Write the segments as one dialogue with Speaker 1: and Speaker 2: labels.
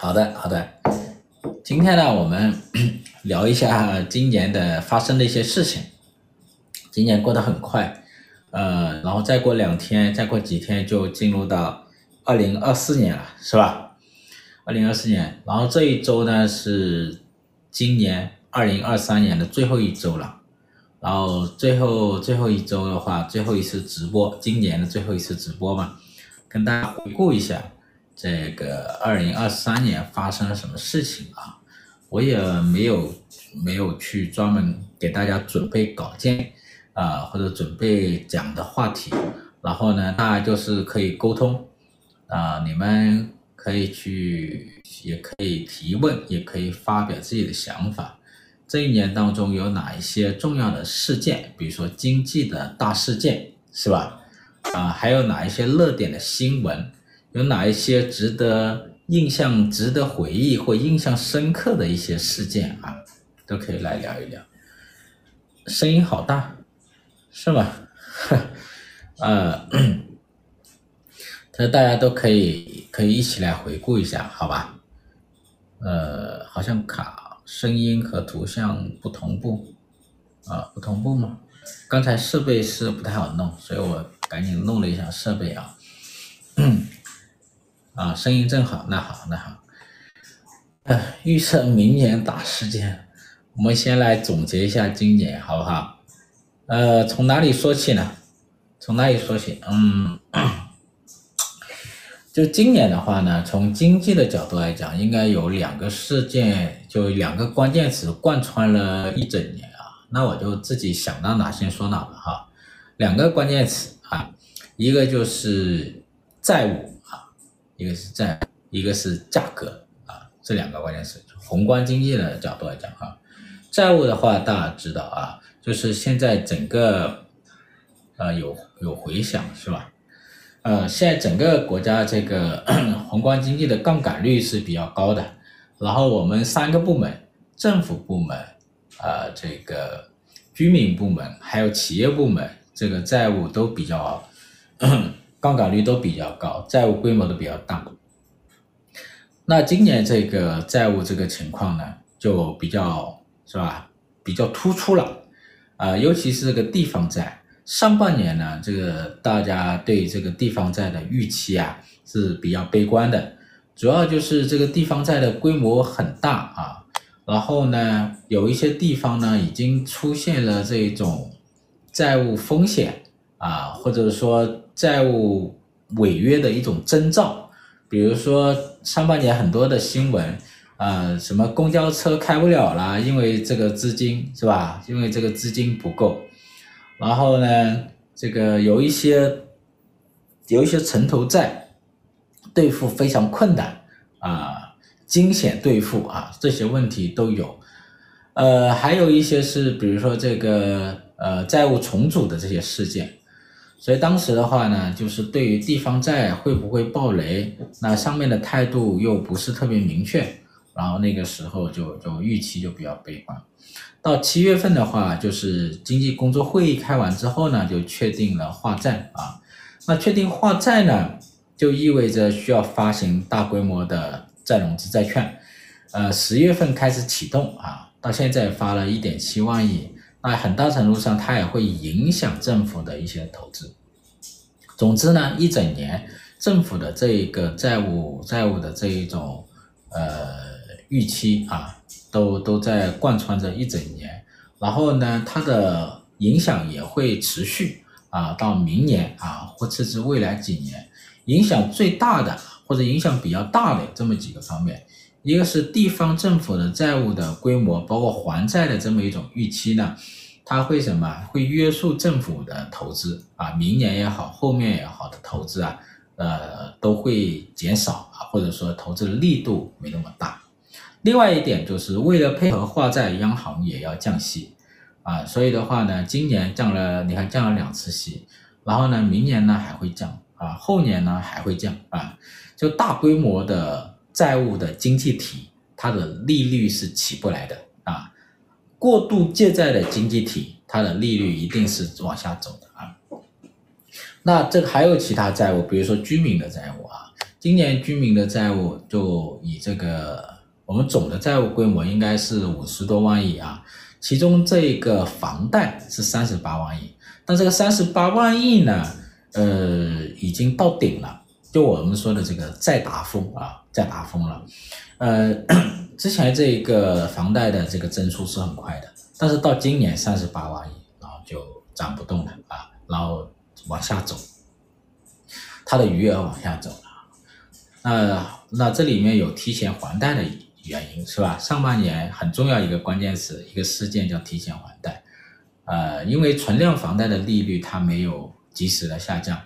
Speaker 1: 好的，好的。今天呢，我们 聊一下今年的发生的一些事情。今年过得很快，呃，然后再过两天，再过几天就进入到二零二四年了，是吧？二零二四年，然后这一周呢是今年二零二三年的最后一周了。然后最后最后一周的话，最后一次直播，今年的最后一次直播嘛，跟大家回顾一下。这个二零二三年发生了什么事情啊？我也没有没有去专门给大家准备稿件啊，或者准备讲的话题，然后呢，大家就是可以沟通啊，你们可以去，也可以提问，也可以发表自己的想法。这一年当中有哪一些重要的事件？比如说经济的大事件，是吧？啊，还有哪一些热点的新闻？有哪一些值得印象、值得回忆或印象深刻的一些事件啊，都可以来聊一聊。声音好大，是吗？呃，这大家都可以可以一起来回顾一下，好吧？呃，好像卡，声音和图像不同步啊，不同步吗？刚才设备是不太好弄，所以我赶紧弄了一下设备啊。啊，声音正好，那好，那好。呃，预测明年大事件，我们先来总结一下今年，好不好？呃，从哪里说起呢？从哪里说起？嗯，就今年的话呢，从经济的角度来讲，应该有两个事件，就两个关键词贯穿了一整年啊。那我就自己想到哪先说哪吧，哈。两个关键词啊，一个就是债务。一个是债，一个是价格啊，这两个关键词。宏观经济的角度来讲哈，债务的话大家知道啊，就是现在整个呃有有回响是吧？呃，现在整个国家这个 宏观经济的杠杆率是比较高的，然后我们三个部门，政府部门啊、这个居民部门还有企业部门，这个债务都比较。杠杆率都比较高，债务规模都比较大。那今年这个债务这个情况呢，就比较是吧，比较突出了啊、尤其是这个地方债。上半年呢，这个大家对这个地方债的预期啊是比较悲观的，主要就是这个地方债的规模很大啊，然后呢，有一些地方呢已经出现了这种债务风险啊，或者说。债务违约的一种征兆，比如说上半年很多的新闻，呃，什么公交车开不了了，因为这个资金是吧？因为这个资金不够。然后呢，这个有一些有一些城投债兑付非常困难啊，惊险兑付啊，这些问题都有。呃，还有一些是比如说这个呃债务重组的这些事件。所以当时的话呢，就是对于地方债会不会爆雷，那上面的态度又不是特别明确，然后那个时候就就预期就比较悲观。到七月份的话，就是经济工作会议开完之后呢，就确定了化债啊。那确定化债呢，就意味着需要发行大规模的再融资债券，呃，十月份开始启动啊，到现在发了一点七万亿。那很大程度上，它也会影响政府的一些投资。总之呢，一整年政府的这个债务债务的这一种呃预期啊，都都在贯穿着一整年。然后呢，它的影响也会持续啊，到明年啊，或甚至未来几年。影响最大的或者影响比较大的这么几个方面。一个是地方政府的债务的规模，包括还债的这么一种预期呢，它会什么？会约束政府的投资啊，明年也好，后面也好的投资啊，呃，都会减少啊，或者说投资的力度没那么大。另外一点就是为了配合化债，央行也要降息啊，所以的话呢，今年降了，你看降了两次息，然后呢，明年呢还会降啊，后年呢还会降啊，就大规模的。债务的经济体，它的利率是起不来的啊。过度借债的经济体，它的利率一定是往下走的啊。那这个还有其他债务，比如说居民的债务啊。今年居民的债务就以这个我们总的债务规模应该是五十多万亿啊，其中这个房贷是三十八万亿，但这个三十八万亿呢，呃，已经到顶了，就我们说的这个再达峰啊，再达峰了，呃，之前这个房贷的这个增速是很快的，但是到今年三十八万亿，然后就涨不动了啊，然后往下走。它的余额往下走了，那那这里面有提前还贷的原因是吧？上半年很重要一个关键词，一个事件叫提前还贷，呃，因为存量房贷的利率它没有及时的下降，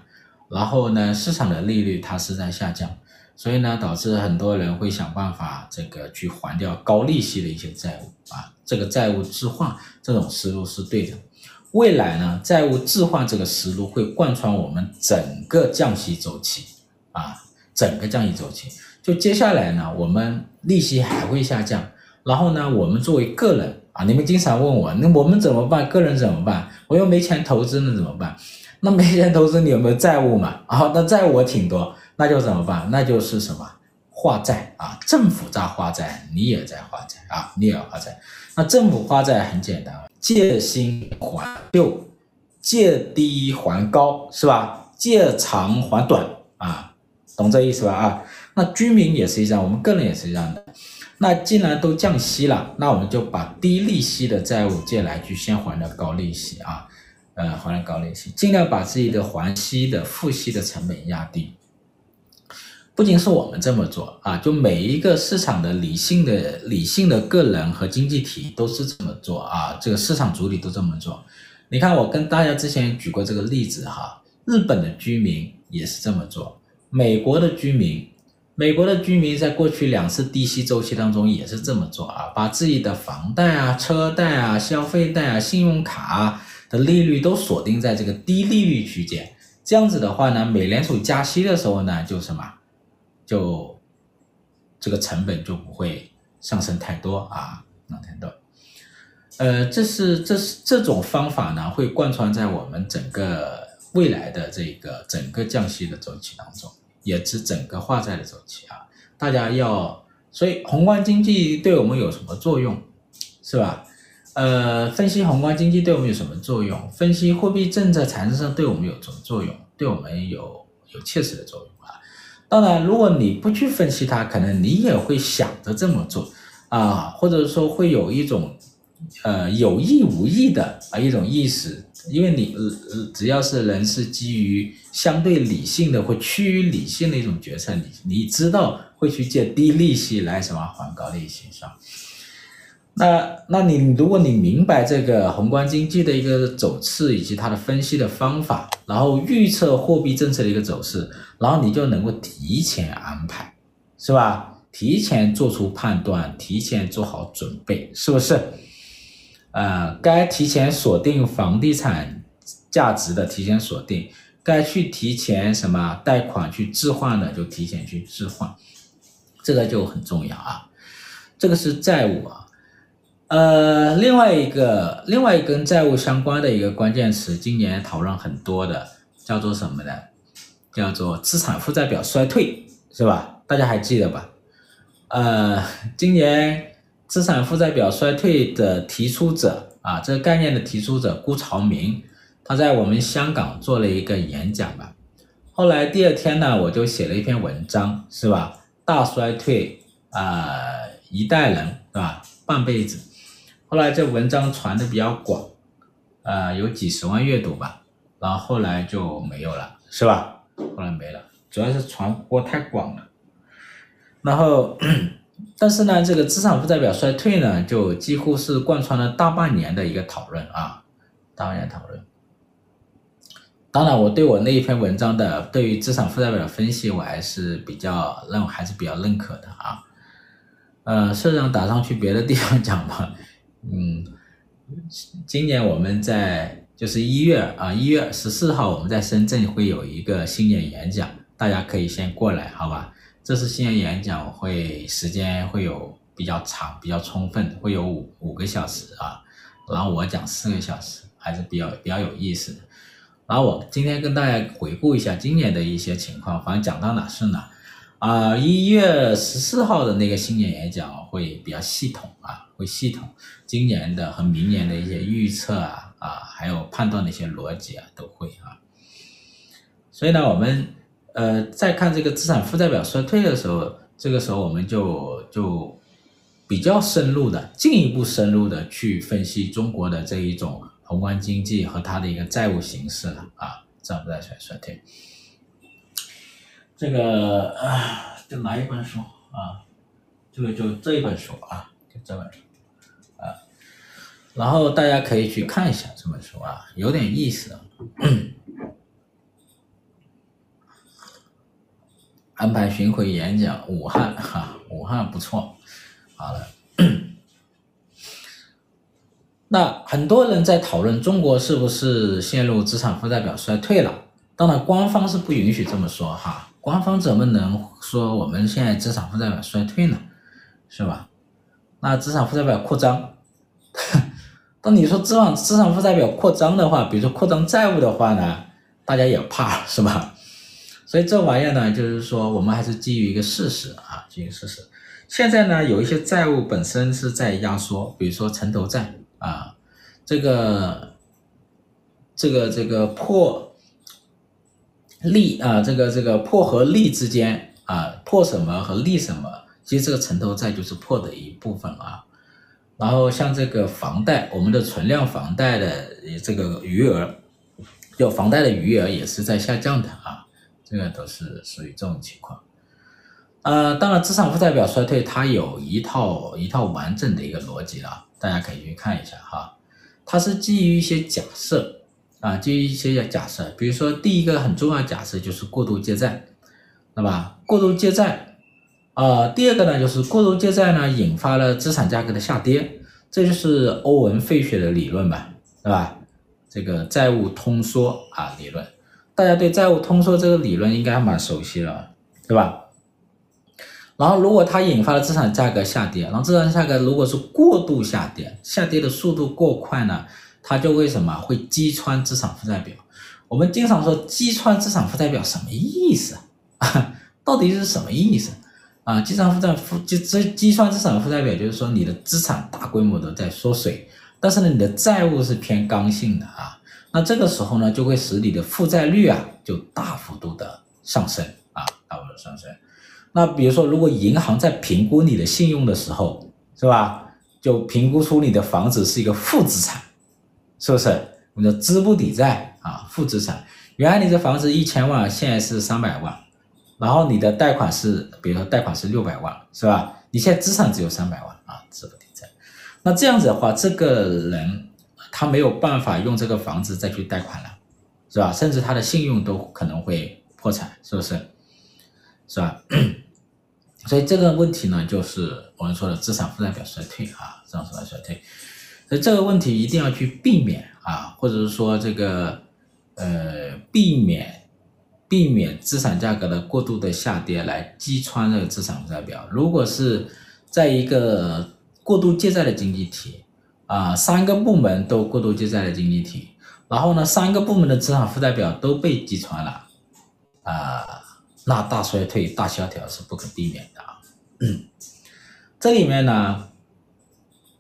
Speaker 1: 然后呢，市场的利率它是在下降，所以呢，导致很多人会想办法这个去还掉高利息的一些债务啊，这个债务置换这种思路是对的。未来呢，债务置换这个思路会贯穿我们整个降息周期啊，整个降息周期。就接下来呢，我们利息还会下降，然后呢，我们作为个人啊，你们经常问我，那我们怎么办？个人怎么办？我又没钱投资，那怎么办？那没钱投资，你有没有债务嘛？啊，那债务我挺多，那就怎么办？那就是什么？化债啊，政府在化债，你也在化债啊，你也要化债。那政府化债很简单。借新还旧，借低还高，是吧？借长还短啊，懂这意思吧？啊，那居民也是一样，我们个人也是一样的。那既然都降息了，那我们就把低利息的债务借来，去先还了高利息啊，呃，还了高利息，尽量把自己的还息的付息的成本压低。不仅是我们这么做啊，就每一个市场的理性的理性的个人和经济体都是这么做啊，这个市场主体都这么做。你看，我跟大家之前举过这个例子哈，日本的居民也是这么做，美国的居民，美国的居民在过去两次低息周期当中也是这么做啊，把自己的房贷啊、车贷啊、消费贷啊、信用卡啊的利率都锁定在这个低利率区间，这样子的话呢，美联储加息的时候呢，就什么？就这个成本就不会上升太多啊，能听到？呃，这是这是这种方法呢，会贯穿在我们整个未来的这个整个降息的周期当中，也是整个化债的周期啊。大家要，所以宏观经济对我们有什么作用，是吧？呃，分析宏观经济对我们有什么作用？分析货币政策产生上对我们有什么作用？对我们有有切实的作用啊。当然，如果你不去分析它，可能你也会想着这么做啊，或者说会有一种呃有意无意的啊一种意识，因为你呃只要是人是基于相对理性的或趋于理性的一种决策，你你知道会去借低利息来什么还高利息是吧？那那你如果你明白这个宏观经济的一个走势以及它的分析的方法，然后预测货币政策的一个走势。然后你就能够提前安排，是吧？提前做出判断，提前做好准备，是不是？呃，该提前锁定房地产价值的提前锁定，该去提前什么贷款去置换的就提前去置换，这个就很重要啊。这个是债务啊，呃，另外一个另外一个跟债务相关的一个关键词，今年讨论很多的叫做什么呢？叫做资产负债表衰退，是吧？大家还记得吧？呃，今年资产负债表衰退的提出者啊，这个概念的提出者顾朝明，他在我们香港做了一个演讲吧。后来第二天呢，我就写了一篇文章，是吧？大衰退啊，一代人是吧？半辈子。后来这文章传的比较广，呃，有几十万阅读吧，然后后来就没有了，是吧？后来没了，主要是传播太广了。然后，但是呢，这个资产负债表衰退呢，就几乎是贯穿了大半年的一个讨论啊，大半年讨论。当然，我对我那一篇文章的对于资产负债表的分析，我还是比较认还是比较认可的啊。呃，社长打算去别的地方讲吧。嗯，今年我们在。就是一月啊，一月十四号我们在深圳会有一个新年演讲，大家可以先过来，好吧？这次新年演讲会时间会有比较长，比较充分，会有五五个小时啊，然后我讲四个小时，还是比较比较有意思的。然后我今天跟大家回顾一下今年的一些情况，反正讲到哪是哪。啊，一月十四号的那个新年演讲会比较系统啊，会系统今年的和明年的一些预测啊啊，还有判断的一些逻辑啊都会啊。所以呢，我们呃在看这个资产负债表衰退的时候，这个时候我们就就比较深入的、进一步深入的去分析中国的这一种宏观经济和它的一个债务形势了啊，资产负债表衰退。这个啊，就拿一本书啊？这个就这一本书啊，就这本书。然后大家可以去看一下这本书啊，有点意思。安排巡回演讲，武汉哈、武汉不错。好了，那很多人在讨论中国是不是陷入资产负债表衰退了？当然，官方是不允许这么说哈。官方怎么能说我们现在资产负债表衰退呢？是吧？那资产负债表扩张，当你说资产资产负债表扩张的话，比如说扩张债务的话呢，大家也怕是吧？所以这玩意儿呢，就是说我们还是基于一个事实啊，基于事实。现在呢，有一些债务本身是在压缩，比如说城投债啊，这个这个这个破。利啊，这个这个破和利之间啊，破什么和利什么，其实这个城投债就是破的一部分啊。然后像这个房贷，我们的存量房贷的这个余额，就房贷的余额也是在下降的啊，这个都是属于这种情况。呃，当然资产负债表衰退，它有一套一套完整的一个逻辑了，大家可以去看一下哈，它是基于一些假设。啊，基于一些假设，比如说第一个很重要的假设就是过度借债，对吧？过度借债，呃，第二个呢就是过度借债呢引发了资产价格的下跌，这就是欧文费雪的理论吧，对吧？这个债务通缩啊理论，大家对债务通缩这个理论应该还蛮熟悉了，对吧？然后如果它引发了资产价格下跌，然后资产价格如果是过度下跌，下跌的速度过快呢？它就会什么会击穿资产负债表？我们经常说击穿资产负债表什么意思啊？到底是什么意思啊？击穿负债负就这计算资产负债表就是说你的资产大规模的在缩水，但是呢你的债务是偏刚性的啊。那这个时候呢就会使你的负债率啊就大幅度的上升啊，大幅度上升。那比如说如果银行在评估你的信用的时候，是吧？就评估出你的房子是一个负资产。是不是？我们的资不抵债啊，负资产。原来你这房子一千万，现在是三百万，然后你的贷款是，比如说贷款是六百万，是吧？你现在资产只有三百万啊，资不抵债。那这样子的话，这个人他没有办法用这个房子再去贷款了，是吧？甚至他的信用都可能会破产，是不是？是吧？所以这个问题呢，就是我们说的资产负债表衰退啊，资产负债衰退。所以这个问题一定要去避免啊，或者是说这个呃避免避免资产价格的过度的下跌来击穿这个资产负债表。如果是在一个过度借债的经济体啊，三个部门都过度借债的经济体，然后呢三个部门的资产负债表都被击穿了啊，那大衰退、大萧条是不可避免的。嗯，这里面呢。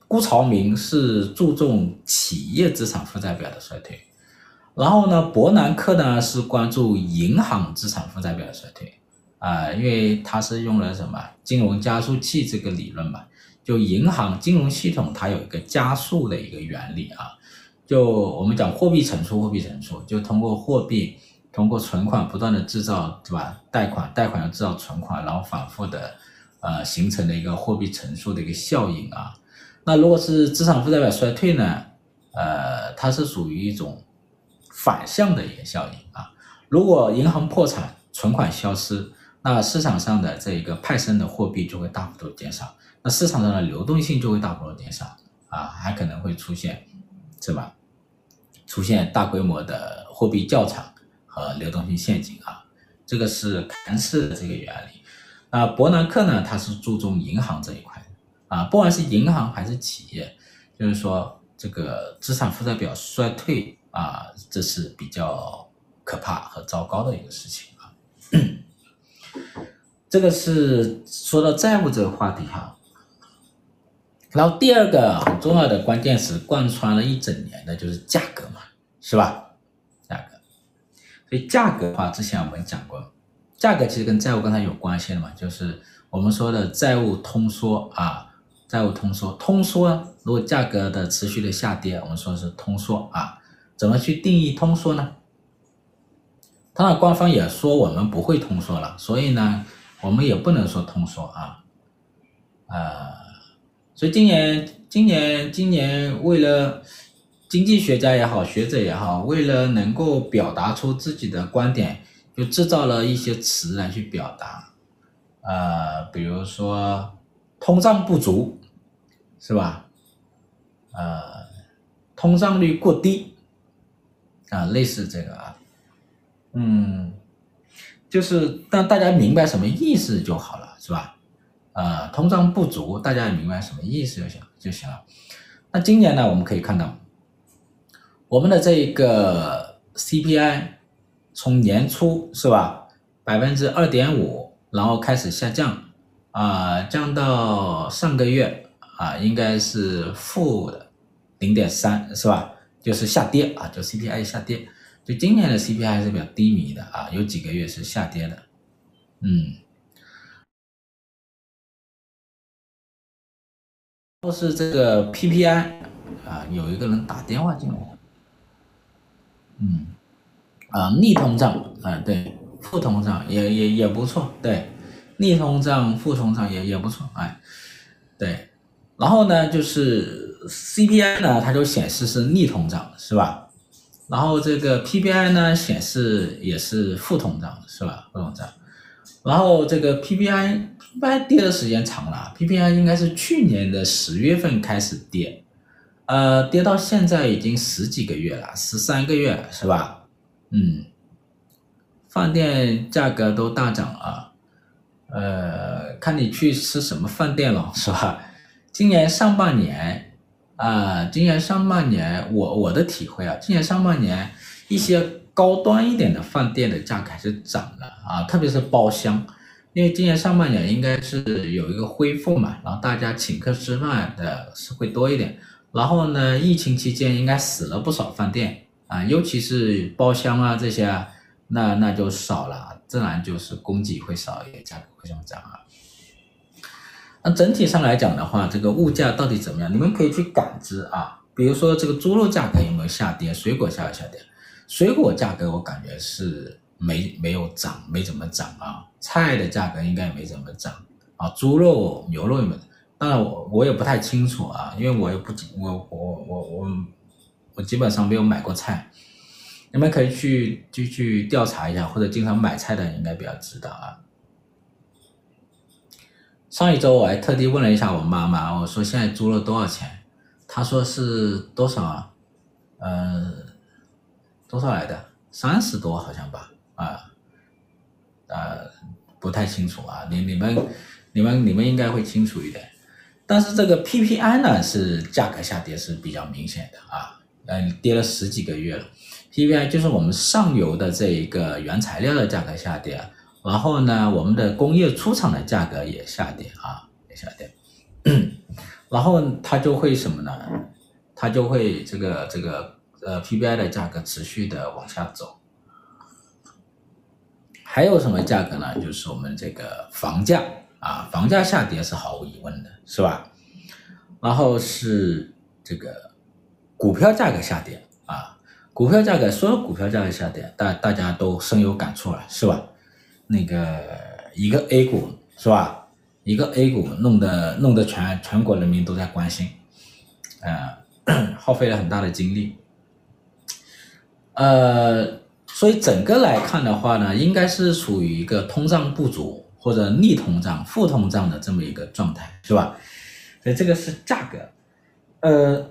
Speaker 1: 辜朝明是注重企业资产负债表的衰退，然后呢，伯南克呢是关注银行资产负债表的衰退，啊、因为他是用了什么金融加速器这个理论嘛，就银行金融系统它有一个加速的一个原理啊，就我们讲货币乘数，货币乘数就通过货币通过存款不断的制造，对吧？贷款贷款要制造存款，然后反复的呃形成的一个货币乘数的一个效应啊。那如果是资产负债表衰退呢？呃，它是属于一种反向的一个效应啊。如果银行破产，存款消失，那市场上的这一个派生的货币就会大幅度减少，那市场上的流动性就会大幅度减少啊，还可能会出现，是吧？出现大规模的货币窖藏和流动性陷阱啊。这个是凯恩斯的这个原理。啊，伯南克呢，他是注重银行这一块。啊，不管是银行还是企业，就是说这个资产负债表衰退啊，这是比较可怕和糟糕的一个事情啊。这个是说到债务这个话题哈。然后第二个很重要的关键词贯穿了一整年的就是价格嘛，是吧？价格。所以价格的话，之前我们讲过，价格其实跟债务刚才有关系的嘛，就是我们说的债务通缩啊。债务通缩，通缩如果价格的持续的下跌，我们说是通缩啊。怎么去定义通缩呢？当然，官方也说我们不会通缩了，所以呢，我们也不能说通缩啊。呃，所以今年，今年，今年，为了经济学家也好，学者也好，为了能够表达出自己的观点，就制造了一些词来去表达。呃，比如说通胀不足。是吧？呃，通胀率过低，啊，类似这个啊，嗯，就是让大家明白什么意思就好了，是吧？呃，通胀不足，大家也明白什么意思就行就行了。那今年呢，我们可以看到，我们的这一个 CPI 从年初是吧，百分之二点五，然后开始下降，啊、降到上个月。啊，应该是负的零点三，是吧？就是下跌啊，就 CPI 下跌，就今年的 CPI 是比较低迷的啊，有几个月是下跌的，嗯。或是这个 PPI 啊，有一个人打电话进来，嗯，啊，逆通胀啊，对，负通胀也也也不错，对，逆通胀、负通胀也也不错，哎，对。然后呢，就是 CPI 呢，它就显示是逆通胀，是吧？然后这个 PPI 呢，显示也是负通胀，是吧？负通胀。然后这个 PPI PPI 跌的时间长了，PPI 应该是去年的十月份开始跌，呃，跌到现在已经十几个月了，十三个月了，是吧？嗯，饭店价格都大涨啊，呃，看你去吃什么饭店了，是吧？今年上半年，啊、今年上半年，我我的体会啊，今年上半年一些高端一点的饭店的价格还是涨了啊，特别是包厢，因为今年上半年应该是有一个恢复嘛，然后大家请客吃饭的是会多一点，然后呢，疫情期间应该死了不少饭店啊，尤其是包厢啊这些啊，那那就少了，自然就是供给会少一点，价格会上涨啊。那整体上来讲的话，这个物价到底怎么样？你们可以去感知啊，比如说这个猪肉价格有没有下跌，水果价格下跌，水果价格我感觉是没没有涨，没怎么涨啊。菜的价格应该也没怎么涨啊，猪肉、牛肉也没，当然我我也不太清楚啊，因为我也不我我我我我基本上没有买过菜，你们可以去就去调查一下，或者经常买菜的应该比较知道啊。上一周我还特地问了一下我妈妈，我说现在猪肉多少钱？她说是多少啊？呃，多少来的？三十多好像吧？啊，呃，不太清楚啊。你你们你们你们应该会清楚一点。但是这个 PPI 呢是价格下跌是比较明显的啊，嗯，跌了十几个月了。PPI 就是我们上游的这一个原材料的价格下跌。然后呢，我们的工业出厂的价格也下跌啊，也下跌，然后它就会什么呢？它就会这个这个呃 PPI 的价格持续的往下走。还有什么价格呢？就是我们这个房价啊，房价下跌是毫无疑问的，是吧？然后是这个股票价格下跌啊，股票价格，所有股票价格下跌，大大家都深有感触了，是吧？那个一个 A 股是吧？一个 A 股弄得弄得全全国人民都在关心，呃，耗费了很大的精力，呃，所以整个来看的话呢，应该是处于一个通胀不足或者逆通胀、负通胀的这么一个状态，是吧？所以这个是价格，呃，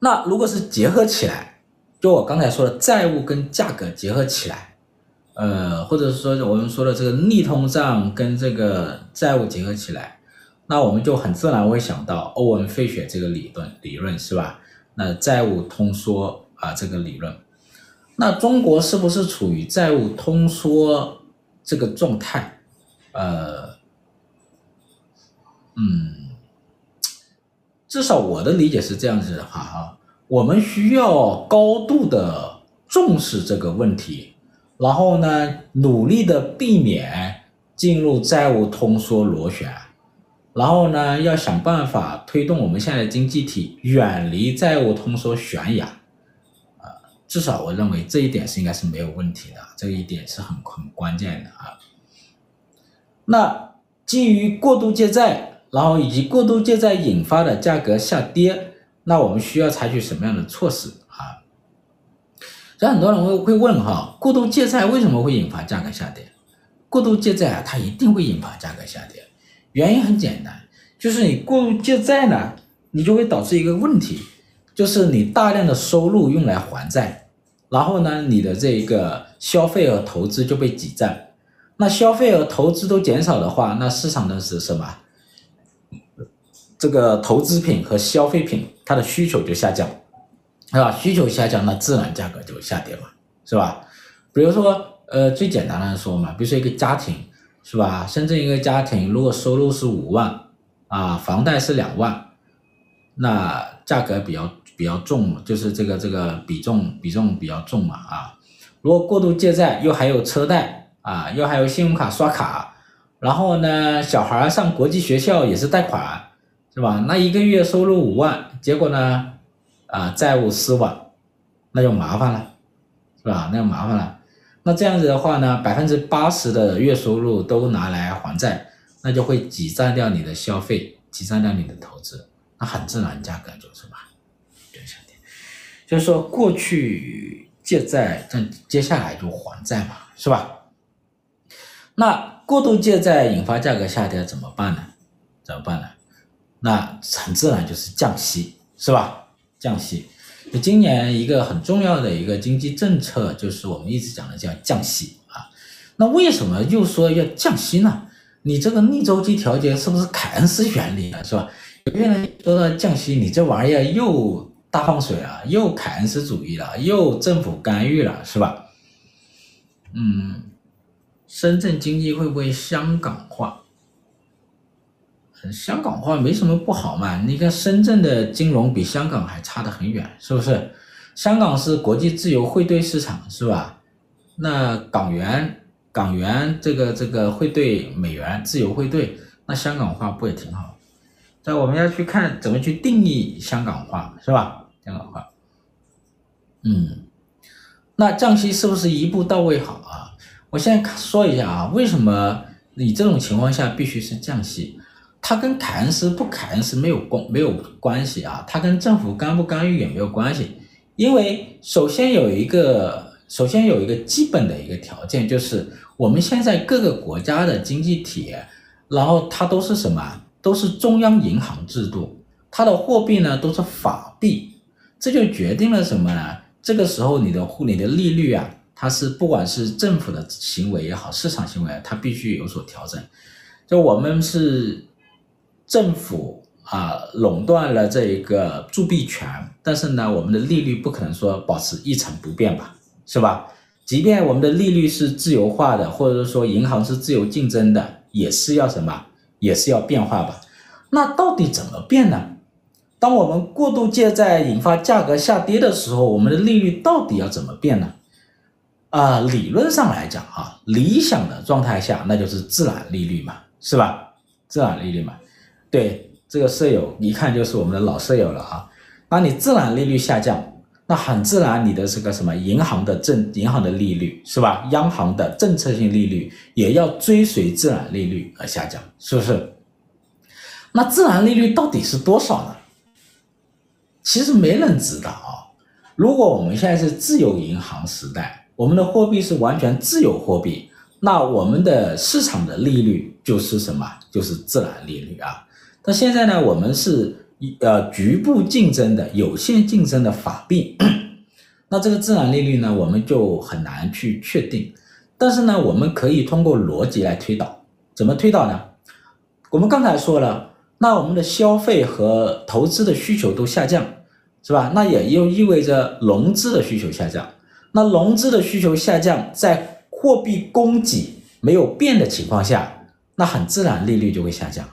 Speaker 1: 那如果是结合起来，就我刚才说的债务跟价格结合起来。呃，或者是说我们说的这个逆通胀跟这个债务结合起来，那我们就很自然会想到欧文·费雪这个理论，理论是吧？那债务通缩啊这个理论，那中国是不是处于债务通缩这个状态呃，嗯，至少我的理解是这样子的话哈，我们需要高度的重视这个问题，然后呢，努力的避免进入债务通缩螺旋，然后呢，要想办法推动我们现在的经济体远离债务通缩悬崖。啊至少我认为这一点是应该是没有问题的，这一点是很很关键的啊。那基于过度借债，然后以及过度借债引发的价格下跌，那我们需要采取什么样的措施但？很多人会会问哈，过度借债为什么会引发价格下跌？过度借债啊，它一定会引发价格下跌，原因很简单，就是你过度借债呢，你就会导致一个问题。就是你大量的收入用来还债，然后呢，你的这个消费和投资就被挤占。那消费和投资都减少的话，那市场的是什么？这个投资品和消费品它的需求就下降，是吧？需求下降，那自然价格就下跌嘛，是吧？比如说，呃，最简单的说嘛，比如说一个家庭，是吧？深圳一个家庭如果收入是五万，啊，房贷是两万，那价格比较。比较重，就是这个这个比重比重比较重嘛啊！如果过度借债，又还有车贷啊，又还有信用卡刷卡，然后呢，小孩上国际学校也是贷款，是吧？那一个月收入五万，结果呢，啊，债务四万，那就麻烦了，是吧？那就麻烦了。那这样子的话呢，百分之八十的月收入都拿来还债，那就会挤占掉你的消费，挤占掉你的投资，那很自然价格就是嘛。就是说，过去借债，这接下来就还债嘛，是吧？那过度借债引发价格下跌怎么办呢？怎么办呢？那很自然就是降息，是吧？降息。就今年一个很重要的一个经济政策，就是我们一直讲的叫降息啊。那为什么又说要降息呢？你这个逆周期调节是不是凯恩斯原理啊？是吧？有些人说到降息，你这玩意儿又。大放水啊，又凯恩斯主义了，又政府干预了，是吧？嗯，深圳经济会不会香港化？香港化没什么不好嘛。你看深圳的金融比香港还差得很远，是不是？香港是国际自由汇兑市场，是吧？那港元，港元这个这个汇兑美元自由汇兑，那香港化不也挺好？那我们要去看怎么去定义香港化，是吧？香港化，嗯，那降息是不是一步到位好啊？我现在说一下啊，为什么你这种情况下必须是降息？它跟凯恩斯不凯恩斯没有关没有关系啊，它跟政府干不干预也没有关系。因为首先有一个，首先有一个基本的一个条件，就是我们现在各个国家的经济体，然后它都是什么？都是中央银行制度，它的货币呢都是法币。这就决定了什么呢？这个时候你的护你的利率啊，它是不管是政府的行为也好，市场行为，它必须有所调整。就我们是政府啊垄断了这一个铸币权，但是呢，我们的利率不可能说保持一成不变吧，是吧？即便我们的利率是自由化的，或者说银行是自由竞争的，也是要什么？也是要变化吧？那到底怎么变呢？当我们过度借债引发价格下跌的时候，我们的利率到底要怎么变呢？啊，理论上来讲啊，理想的状态下那就是自然利率嘛，是吧？自然利率嘛，对，这个舍友一看就是我们的老舍友了啊。当你自然利率下降，那很自然你的这个什么银行的政银行的利率是吧？央行的政策性利率也要追随自然利率而下降，是不是？那自然利率到底是多少呢？其实没人知道啊。如果我们现在是自由银行时代，我们的货币是完全自由货币，那我们的市场的利率就是什么？就是自然利率啊。那现在呢，我们是呃局部竞争的、有限竞争的法币，那这个自然利率呢，我们就很难去确定。但是呢，我们可以通过逻辑来推导。怎么推导呢？我们刚才说了。那我们的消费和投资的需求都下降，是吧？那也又意味着融资的需求下降。那融资的需求下降，在货币供给没有变的情况下，那很自然利率就会下降。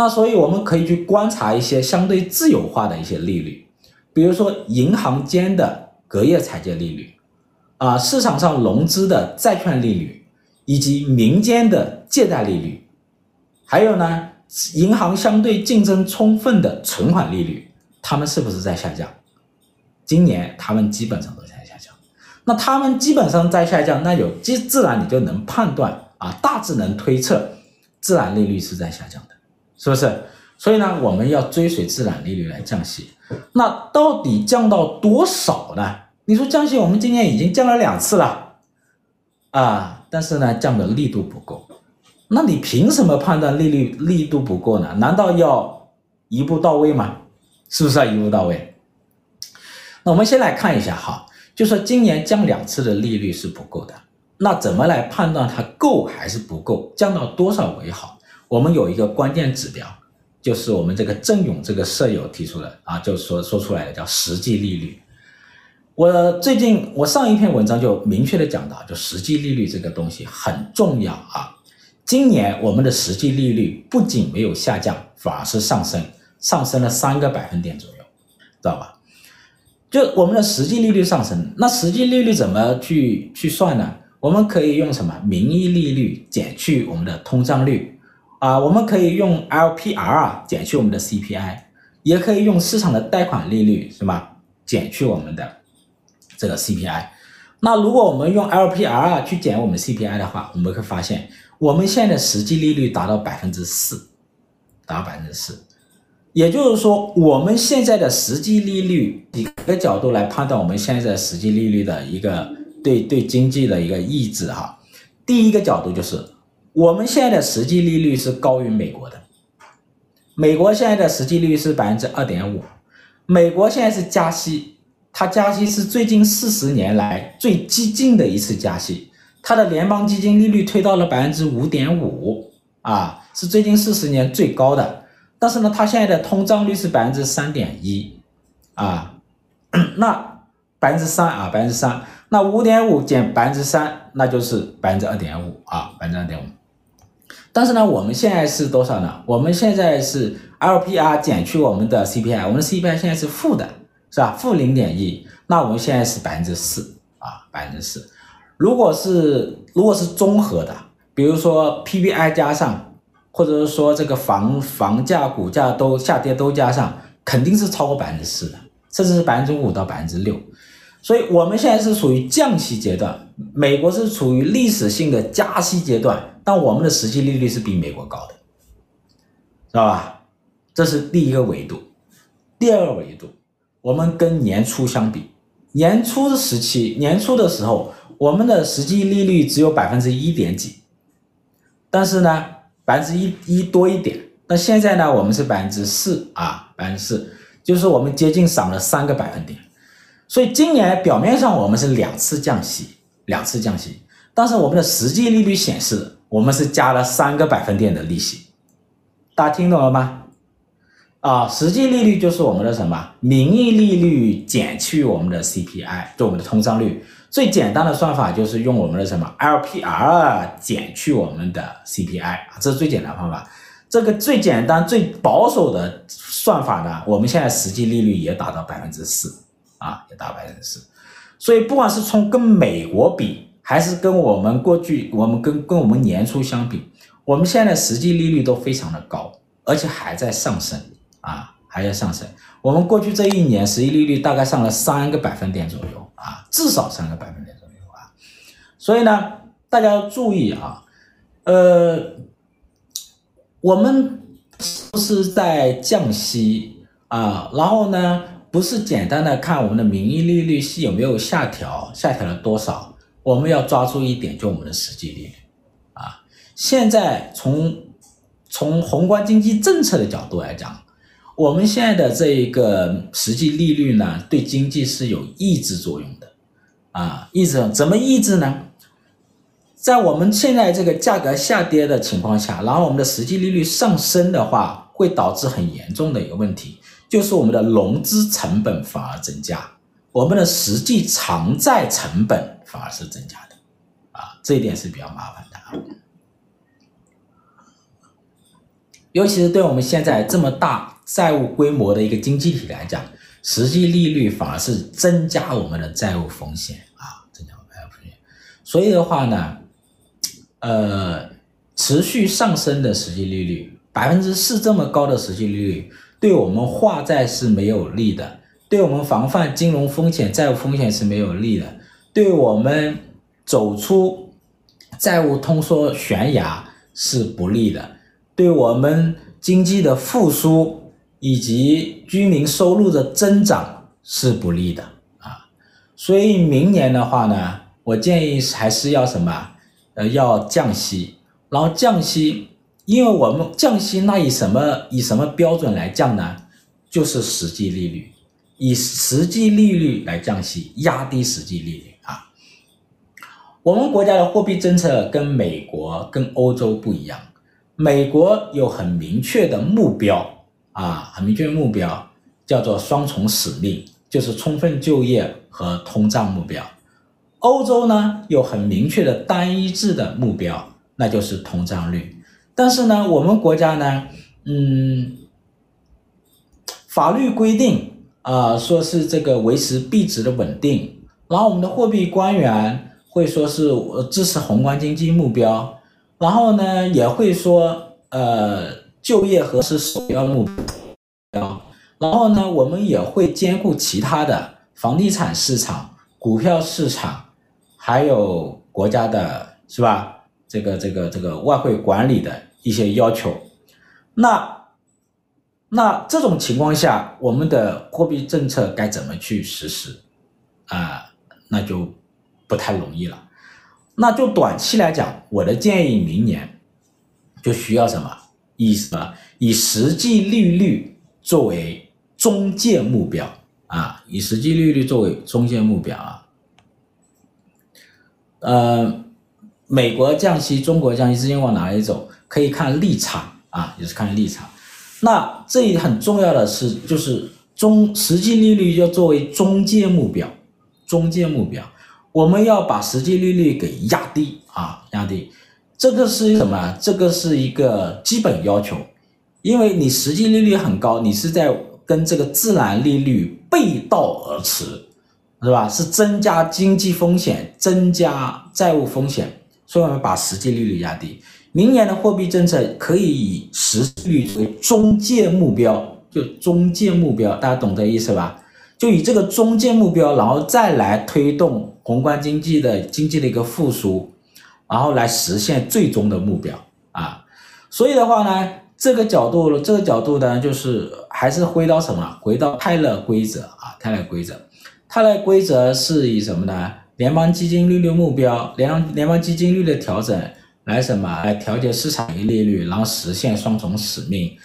Speaker 1: 那所以我们可以去观察一些相对自由化的一些利率，比如说银行间的隔夜财借利率，啊，市场上融资的债券利率，以及民间的借贷利率，还有呢，银行相对竞争充分的存款利率，它们是不是在下降？今年它们基本上都在下降。那它们基本上在下降，那有自自然你就能判断啊，大致能推测，自然利率是在下降的。是不是？所以呢，我们要追随自然利率来降息。那到底降到多少呢？你说降息，我们今年已经降了两次了，啊，但是呢，降的力度不够。那你凭什么判断利率力度不够呢？难道要一步到位吗？是不是要一步到位？那我们先来看一下哈，就说今年降两次的利率是不够的。那怎么来判断它够还是不够？降到多少为好？我们有一个关键指标，就是我们这个郑勇这个舍友提出的啊，就说说出来的叫实际利率。我最近我上一篇文章就明确的讲到，就实际利率这个东西很重要啊。今年我们的实际利率不仅没有下降，反而是上升，上升了三个百分点左右，知道吧？就我们的实际利率上升，那实际利率怎么去去算呢？我们可以用什么？名义利率减去我们的通胀率。啊，我们可以用 LPR 啊减去我们的 CPI，也可以用市场的贷款利率是吧，减去我们的这个 CPI。那如果我们用 LPR 去减我们 CPI 的话，我们会发现我们现在的实际利率达到百分之四，达到百分之四。也就是说，我们现在的实际利率几个角度来判断我们现在的实际利率的一个对对经济的一个抑制哈。第一个角度就是。我们现在的实际利率是高于美国的，美国现在的实际利率是百分之二点五，美国现在是加息，它加息是最近四十年来最激进的一次加息，它的联邦基金利率推到了百分之五点五，啊，是最近四十年最高的，但是呢，它现在的通胀率是百分之三点一，啊，那百分之三啊，百分之三，那五点五减百分之三，那就是百分之二点五。啊，百分之二点五。但是呢，我们现在是多少呢？我们现在是 LPR 减去我们的 CPI，我们的 CPI 现在是负的，是吧？负零点一，那我们现在是百分之四啊，百分之四。如果是如果是综合的，比如说 PPI 加上，或者是说这个房房价、股价都下跌都加上，肯定是超过百分之四的，甚至是百分之五到百分之六。所以我们现在是属于降息阶段，美国是处于历史性的加息阶段。但我们的实际利率是比美国高的，知道吧？这是第一个维度。第二个维度，我们跟年初相比，年初的时期，年初的时候，我们的实际利率只有百分之一点几，但是呢，百分之一一多一点。那现在呢，我们是百分之四啊，百分之四，就是我们接近涨了三个百分点。所以今年表面上我们是两次降息，两次降息，但是我们的实际利率显示。我们是加了三个百分点的利息，大家听懂了吗？啊，实际利率就是我们的什么？名义利率减去我们的 CPI，就我们的通胀率。最简单的算法就是用我们的什么 LPR 减去我们的 CPI，这是最简单方法。这个最简单、最保守的算法呢，我们现在实际利率也达到百分之四啊，也达到百分之四。所以不管是从跟美国比，还是跟我们过去，我们跟跟我们年初相比，我们现在实际利率都非常的高，而且还在上升啊，还在上升。我们过去这一年实际利率大概上了三个百分点左右啊，至少三个百分点左右啊。所以呢，大家要注意啊，呃，我们是不是在降息啊，然后呢，不是简单的看我们的名义利率是有没有下调，下调了多少。我们要抓住一点，就我们的实际利率，啊，现在从从宏观经济政策的角度来讲，我们现在的这一个实际利率呢，对经济是有抑制作用的，啊，抑制怎么抑制呢？在我们现在这个价格下跌的情况下，然后我们的实际利率上升的话，会导致很严重的一个问题，就是我们的融资成本反而增加，我们的实际偿债成本。反而是增加的，啊，这一点是比较麻烦的啊。尤其是对我们现在这么大债务规模的一个经济体来讲，实际利率反而是增加我们的债务风险啊，增加我们债务风险。所以的话呢，呃，持续上升的实际利率，百分之四这么高的实际利率，对我们化债是没有利的，对我们防范金融风险、债务风险是没有利的，对我们走出债务通缩悬崖是不利的。对我们经济的复苏以及居民收入的增长是不利的啊，所以明年的话呢，我建议还是要什么？呃，要降息，然后降息，因为我们降息，那以什么以什么标准来降呢？就是实际利率，以实际利率来降息，压低实际利率啊。我们国家的货币政策跟美国、跟欧洲不一样。美国有很明确的目标啊，很明确的目标叫做双重使命，就是充分就业和通胀目标。欧洲呢有很明确的单一制的目标，那就是通胀率。但是呢，我们国家呢，嗯，法律规定啊，说是这个维持币值的稳定，然后我们的货币官员会说是支持宏观经济目标。然后呢，也会说，呃，就业和是首要目标。然后呢，我们也会兼顾其他的房地产市场、股票市场，还有国家的，是吧？这个、这个、这个外汇管理的一些要求。那，那这种情况下，我们的货币政策该怎么去实施？啊，那就不太容易了。那就短期来讲，我的建议，明年就需要什么？以什么？以实际利率作为中介目标啊！以实际利率作为中介目标啊！呃，美国降息，中国降息，资金往哪里走？可以看立场啊，也是看立场。那这里很重要的是，就是中实际利率要作为中介目标，中介目标。我们要把实际利率给压低啊，压低，这个是什么？这个是一个基本要求，因为你实际利率很高，你是在跟这个自然利率背道而驰，是吧？是增加经济风险，增加债务风险，所以我们把实际利率压低。明年的货币政策可以以实际利率为中介目标，就中介目标，大家懂这意思吧？就以这个中介目标，然后再来推动宏观经济的经济的一个复苏，然后来实现最终的目标啊。所以的话呢，这个角度，这个角度呢，就是还是回到什么？回到泰勒规则啊，泰勒规则。泰勒规则是以什么呢？联邦基金利率目标，联联邦基金利率调整来什么？来调节市场利率，然后实现双重使命。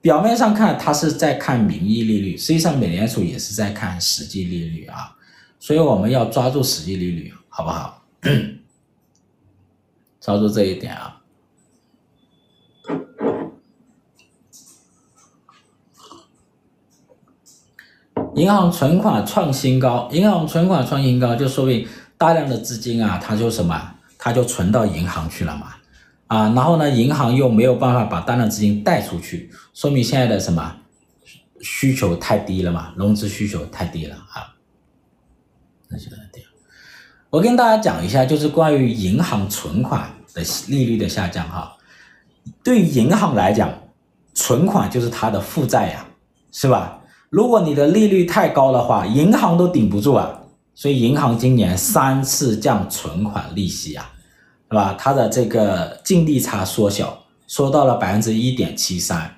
Speaker 1: 表面上看，它是在看名义利率，实际上美联储也是在看实际利率啊，所以我们要抓住实际利率，好不好？抓住这一点啊。银行存款创新高，银行存款创新高，就说明大量的资金啊，它就什么，它就存到银行去了嘛。啊，然后呢，银行又没有办法把大量资金贷出去，说明现在的什么需求太低了嘛，融资需求太低了啊。那就这样，我跟大家讲一下，就是关于银行存款的利率的下降哈。对银行来讲，存款就是它的负债呀，是吧？如果你的利率太高的话，银行都顶不住啊。所以银行今年三次降存款利息啊。是吧？它的这个净利差缩小，缩到了百分之一点七三，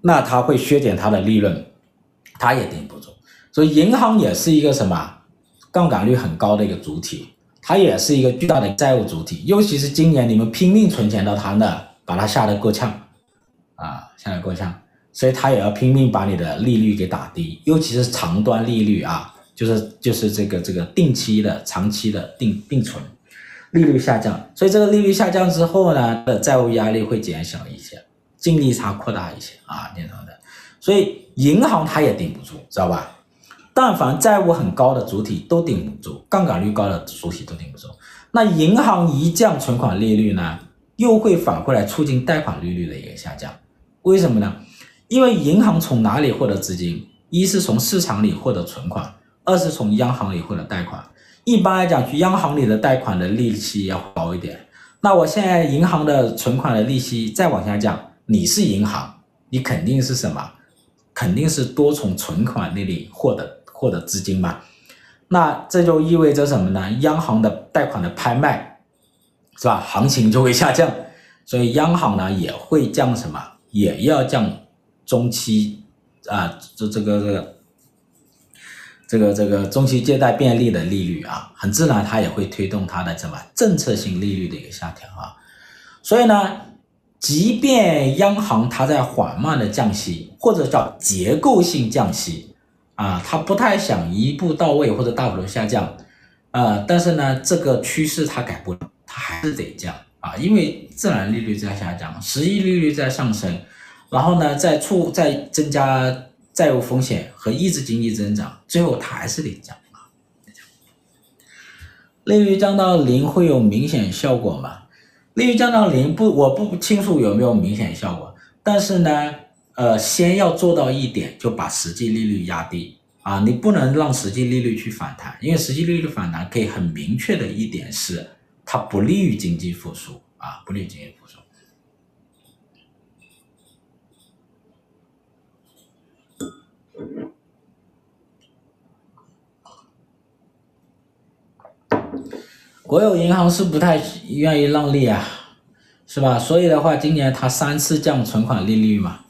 Speaker 1: 那它会削减它的利润，它也顶不住。所以银行也是一个什么杠杆率很高的一个主体，它也是一个巨大的债务主体。尤其是今年你们拼命存钱到它那，把它吓得够呛啊，吓得够呛，所以它也要拼命把你的利率给打低，尤其是长端利率啊，就是就是这个这个定期的、长期的定定存。利率下降，所以这个利率下降之后呢，的债务压力会减小一些，净利差扩大一些啊，变成的，所以银行它也顶不住，知道吧？但凡债务很高的主体都顶不住，杠杆率高的主体都顶不住。那银行一降存款利率呢，又会反过来促进贷款利率的一个下降。为什么呢？因为银行从哪里获得资金？一是从市场里获得存款，二是从央行里获得贷款。一般来讲，去央行里的贷款的利息要高一点。那我现在银行的存款的利息再往下降，你是银行，你肯定是什么？肯定是多从存款那里获得获得资金嘛。那这就意味着什么呢？央行的贷款的拍卖，是吧？行情就会下降，所以央行呢也会降什么？也要降中期。啊，这这个这个这个这个中期借贷便利的利率啊，很自然它也会推动它的什么政策性利率的一个下调啊。所以呢，即便央行它在缓慢的降息，或者叫结构性降息啊，它不太想一步到位或者大幅度下降啊，但是呢，这个趋势它改不了，它还是得降啊，因为自然利率在下降，实际利率在上升。然后呢，再促再增加债务风险和抑制经济增长，最后它还是得降啊。利率降到零会有明显效果吗？利率降到零不，我不清楚有没有明显效果。但是呢，呃，先要做到一点，就把实际利率压低啊，你不能让实际利率去反弹，因为实际利率反弹可以很明确的一点是，它不利于经济复苏啊，不利于经济复苏。国有银行是不太愿意让利啊，是吧？所以的话，今年它三次降存款利率嘛，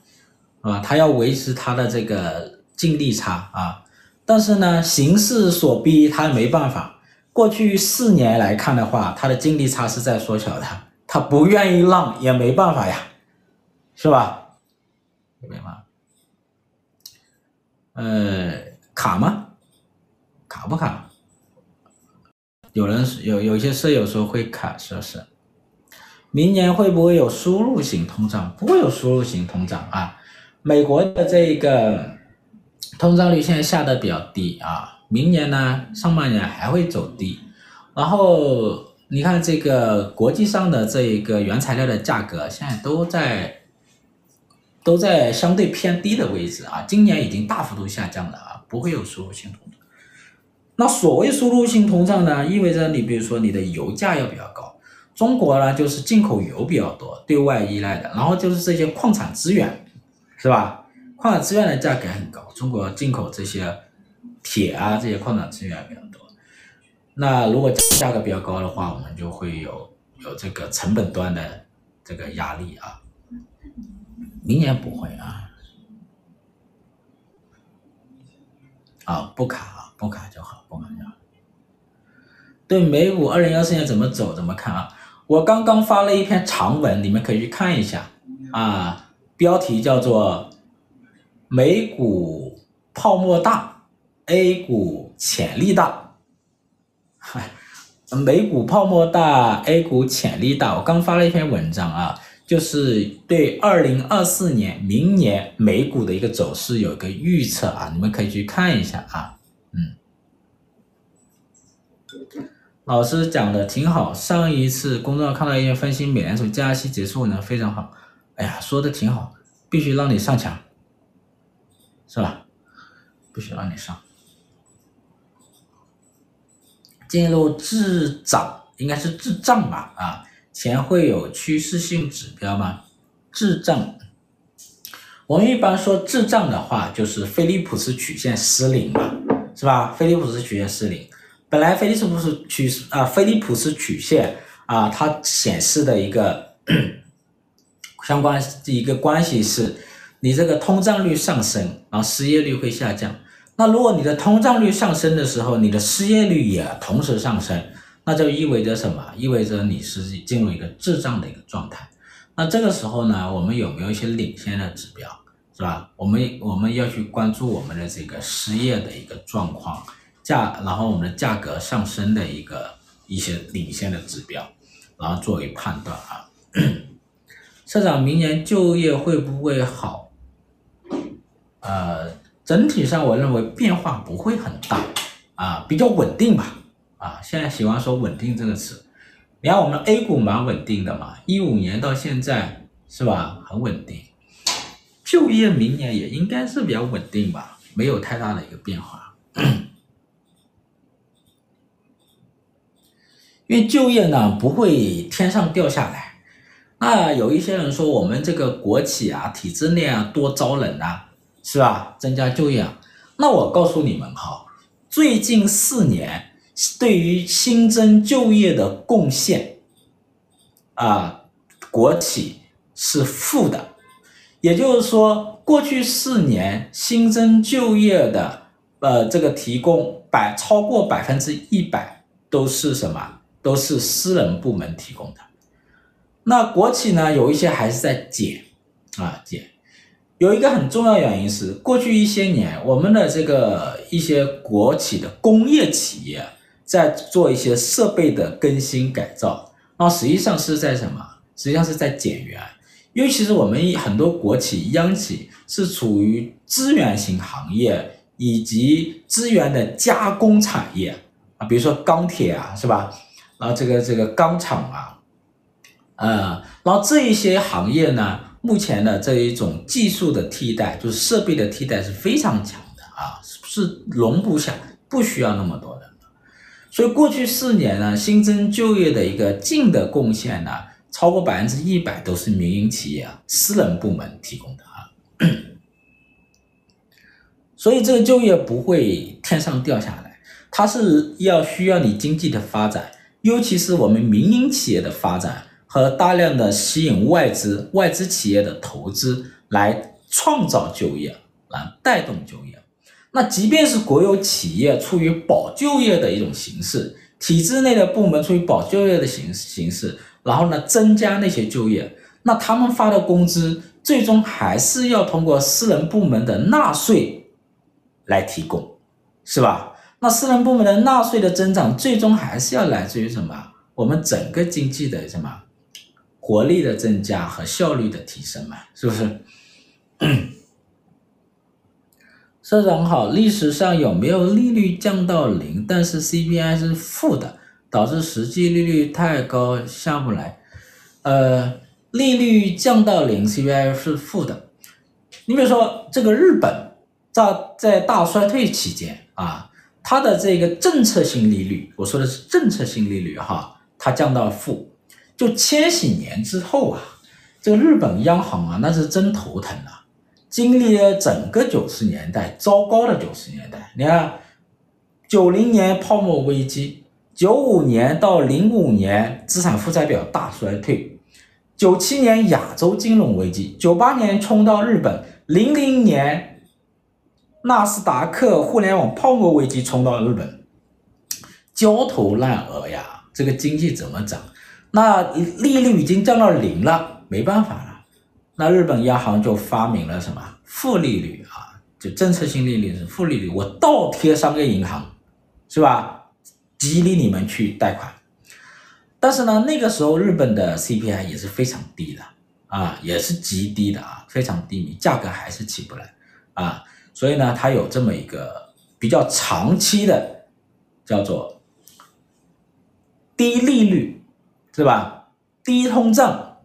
Speaker 1: 是吧？它要维持它的这个净利差啊。但是呢，形势所逼，它没办法。过去四年来看的话，它的净利差是在缩小的，它不愿意让也没办法呀，是吧？明白吗？呃，卡吗？卡不卡？有人有有些舍友说会卡，是不是？明年会不会有输入型通胀？不会有输入型通胀啊。美国的这个通胀率现在下的比较低啊，明年呢上半年还会走低。然后你看这个国际上的这一个原材料的价格现在都在都在相对偏低的位置啊，今年已经大幅度下降了啊，不会有输入性通胀。那所谓输入性通胀呢，意味着你比如说你的油价要比较高，中国呢就是进口油比较多，对外依赖的，然后就是这些矿产资源，是吧？矿产资源的价格很高，中国进口这些铁啊这些矿产资源比较多。那如果价格比较高的话，我们就会有有这个成本端的这个压力啊。明年不会啊，啊不卡。不卡就好，不卡就好。对美股二零幺四年怎么走怎么看啊？我刚刚发了一篇长文，你们可以去看一下啊。标题叫做“美股泡沫大，A 股潜力大”。嗨，美股泡沫大，A 股潜力大。我刚发了一篇文章啊，就是对二零二四年明年美股的一个走势有一个预测啊，你们可以去看一下啊。嗯，老师讲的挺好。上一次公众号看到一篇分析，美联储加息结束呢，非常好。哎呀，说的挺好，必须让你上墙，是吧？必须让你上。进入滞涨，应该是滞胀吧？啊，钱会有趋势性指标吗？滞胀，我们一般说滞胀的话，就是菲利普斯曲线失灵嘛。是吧？菲利普斯曲线失灵，本来菲利普斯曲啊，菲利普斯曲线啊，它显示的一个 相关一个关系是，你这个通胀率上升，然后失业率会下降。那如果你的通胀率上升的时候，你的失业率也同时上升，那就意味着什么？意味着你是进入一个滞胀的一个状态。那这个时候呢，我们有没有一些领先的指标？是吧？我们我们要去关注我们的这个失业的一个状况，价，然后我们的价格上升的一个一些领先的指标，然后作为判断啊。社长，明年就业会不会好？呃，整体上我认为变化不会很大啊，比较稳定吧。啊，现在喜欢说稳定这个词，你看我们 A 股蛮稳定的嘛，一五年到现在是吧，很稳定。就业明年也应该是比较稳定吧，没有太大的一个变化。因为就业呢不会天上掉下来。那有一些人说我们这个国企啊，体制内啊多招人啊，是吧？增加就业啊。那我告诉你们哈，最近四年对于新增就业的贡献啊，国企是负的。也就是说，过去四年新增就业的呃这个提供百超过百分之一百都是什么？都是私人部门提供的。那国企呢，有一些还是在减啊减。有一个很重要原因是，过去一些年我们的这个一些国企的工业企业在做一些设备的更新改造，那实际上是在什么？实际上是在减员。尤其是我们很多国企、央企是处于资源型行业以及资源的加工产业啊，比如说钢铁啊，是吧？然后这个这个钢厂啊，呃，然后这一些行业呢，目前的这一种技术的替代，就是设备的替代是非常强的啊，是容不下，不需要那么多的。所以过去四年呢，新增就业的一个净的贡献呢。超过百分之一百都是民营企业啊，私人部门提供的啊，所以这个就业不会天上掉下来，它是要需要你经济的发展，尤其是我们民营企业的发展和大量的吸引外资、外资企业的投资来创造就业，来带动就业。那即便是国有企业出于保就业的一种形式，体制内的部门出于保就业的形形式。然后呢，增加那些就业，那他们发的工资最终还是要通过私人部门的纳税来提供，是吧？那私人部门的纳税的增长，最终还是要来自于什么？我们整个经济的什么活力的增加和效率的提升嘛，是不是？社长好，历史上有没有利率降到零，但是 CPI 是负的？导致实际利率太高下不来，呃，利率降到零，CPI 是负的。你比如说这个日本，在在大衰退期间啊，它的这个政策性利率，我说的是政策性利率哈，它降到负。就千禧年之后啊，这个日本央行啊，那是真头疼了，经历了整个九十年代糟糕的九十年代。你看，九零年泡沫危机。九五年到零五年资产负债表大衰退，九七年亚洲金融危机，九八年冲到日本，零零年纳斯达克互联网泡沫危机冲到日本，焦头烂额呀，这个经济怎么涨？那利率已经降到零了，没办法了，那日本央行就发明了什么负利率啊？就政策性利率是负利率，我倒贴商业银行，是吧？激励你们去贷款，但是呢，那个时候日本的 CPI 也是非常低的啊，也是极低的啊，非常低迷，价格还是起不来啊，所以呢，它有这么一个比较长期的叫做低利率，是吧？低通胀、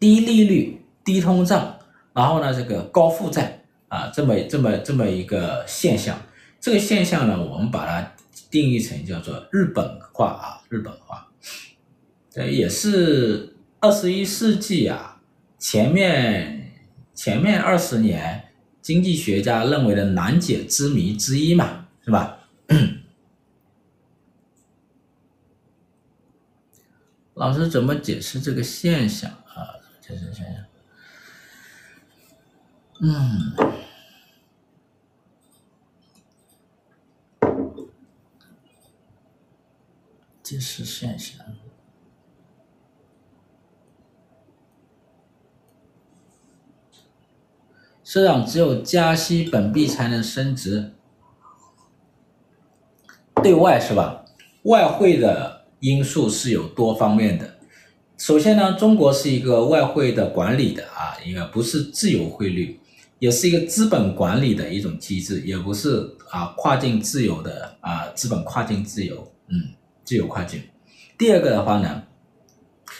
Speaker 1: 低利率、低通胀，然后呢，这个高负债啊，这么这么这么一个现象，这个现象呢，我们把它。定义成叫做日本化啊，日本化，这也是二十一世纪啊，前面前面二十年经济学家认为的难解之谜之一嘛，是吧？老师怎么解释这个现象啊？解释现象，嗯。这是现象。社长，只有加息，本币才能升值。对外是吧？外汇的因素是有多方面的。首先呢，中国是一个外汇的管理的啊，应该不是自由汇率，也是一个资本管理的一种机制，也不是啊跨境自由的啊资本跨境自由，嗯。自由跨境。第二个的话呢，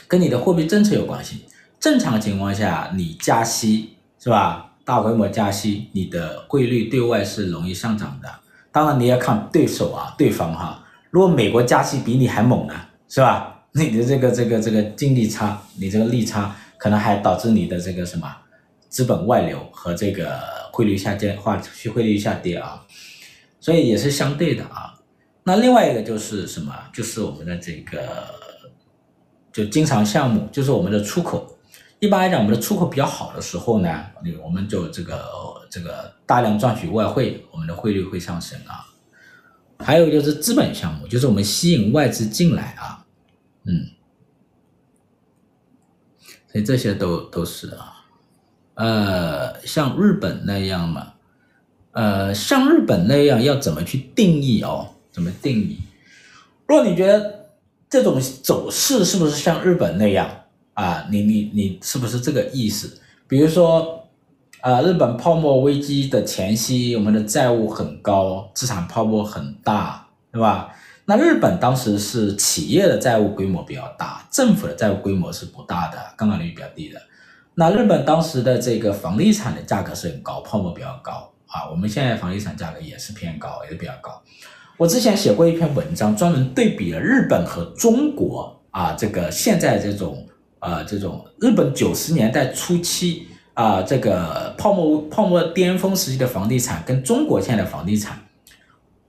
Speaker 1: 跟你的货币政策有关系。正常情况下，你加息是吧？大规模加息，你的汇率对外是容易上涨的。当然你要看对手啊，对方哈。如果美国加息比你还猛呢，是吧？你的这个这个这个净利差，你这个利差可能还导致你的这个什么资本外流和这个汇率下跌，化汇率下跌啊。所以也是相对的啊。那另外一个就是什么？就是我们的这个就经常项目，就是我们的出口。一般来讲，我们的出口比较好的时候呢，我们就这个这个大量赚取外汇，我们的汇率会上升啊。还有就是资本项目，就是我们吸引外资进来啊，嗯，所以这些都都是啊，呃，像日本那样嘛，呃，像日本那样要怎么去定义哦？怎么定义？如果你觉得这种走势是不是像日本那样？啊，你你你是不是这个意思？比如说，啊，日本泡沫危机的前夕，我们的债务很高，资产泡沫很大，对吧？那日本当时是企业的债务规模比较大，政府的债务规模是不大的，杠杆率比较低的。那日本当时的这个房地产的价格是很高，泡沫比较高啊。我们现在房地产价格也是偏高，也是比较高。我之前写过一篇文章，专门对比了日本和中国啊，这个现在这种。啊、呃，这种日本九十年代初期啊、这个泡沫泡沫巅峰时期的房地产，跟中国现在的房地产，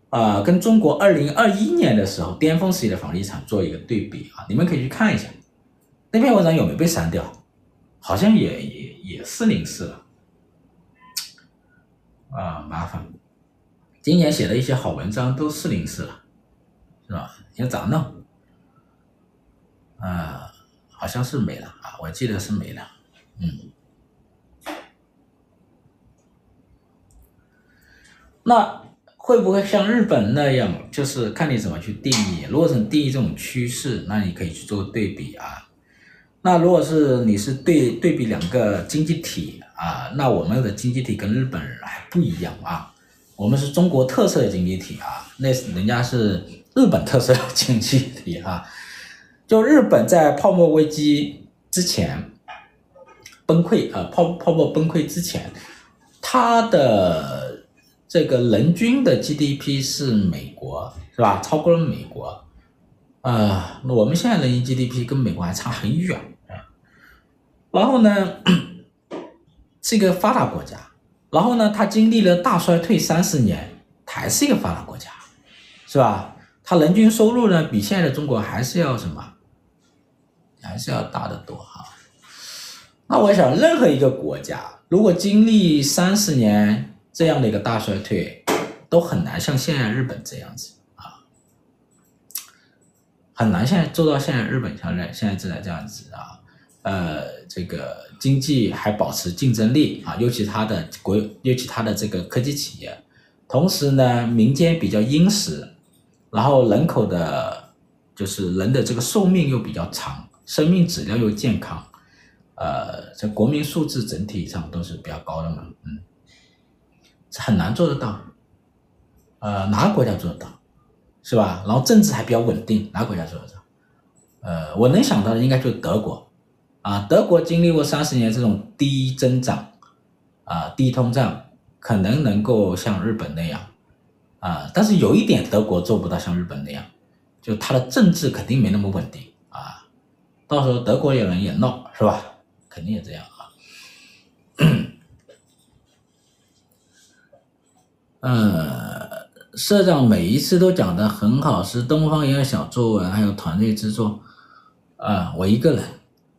Speaker 1: 啊、跟中国二零二一年的时候巅峰时期的房地产做一个对比啊，你们可以去看一下。那篇文章有没有被删掉？好像也也也是零四了，啊，麻烦。今年写的一些好文章都是零四了，是吧？要咋弄？啊。好像是没了啊，我记得是没了，嗯。那会不会像日本那样？就是看你怎么去定义。如果是定义这种趋势，那你可以去做对比啊。那如果是你是对对比两个经济体啊，那我们的经济体跟日本人还不一样啊。我们是中国特色的经济体啊，那人家是日本特色的经济体啊。就日本在泡沫危机之前崩溃啊，泡泡沫崩溃之前，它的这个人均的 GDP 是美国是吧？超过了美国，啊、呃，我们现在人均 GDP 跟美国还差很远啊。然后呢，是一个发达国家，然后呢，它经历了大衰退三十年，还是一个发达国家，是吧？它人均收入呢，比现在的中国还是要什么？还是要大得多哈。那我想，任何一个国家如果经历三十年这样的一个大衰退，都很难像现在日本这样子啊，很难现在做到现在日本像现现在正在这样子啊。呃，这个经济还保持竞争力啊，尤其它的国，尤其它的这个科技企业，同时呢，民间比较殷实，然后人口的，就是人的这个寿命又比较长。生命质量又健康，呃，这国民素质整体上都是比较高的嘛，嗯，很难做得到，呃，哪个国家做得到，是吧？然后政治还比较稳定，哪个国家做得到？呃，我能想到的应该就是德国，啊，德国经历过三十年这种低增长，啊，低通胀，可能能够像日本那样，啊，但是有一点德国做不到像日本那样，就它的政治肯定没那么稳定。到时候德国有人也闹，是吧？肯定也这样啊。嗯，社长每一次都讲的很好，是东方也有小作文，还有团队制作。啊，我一个人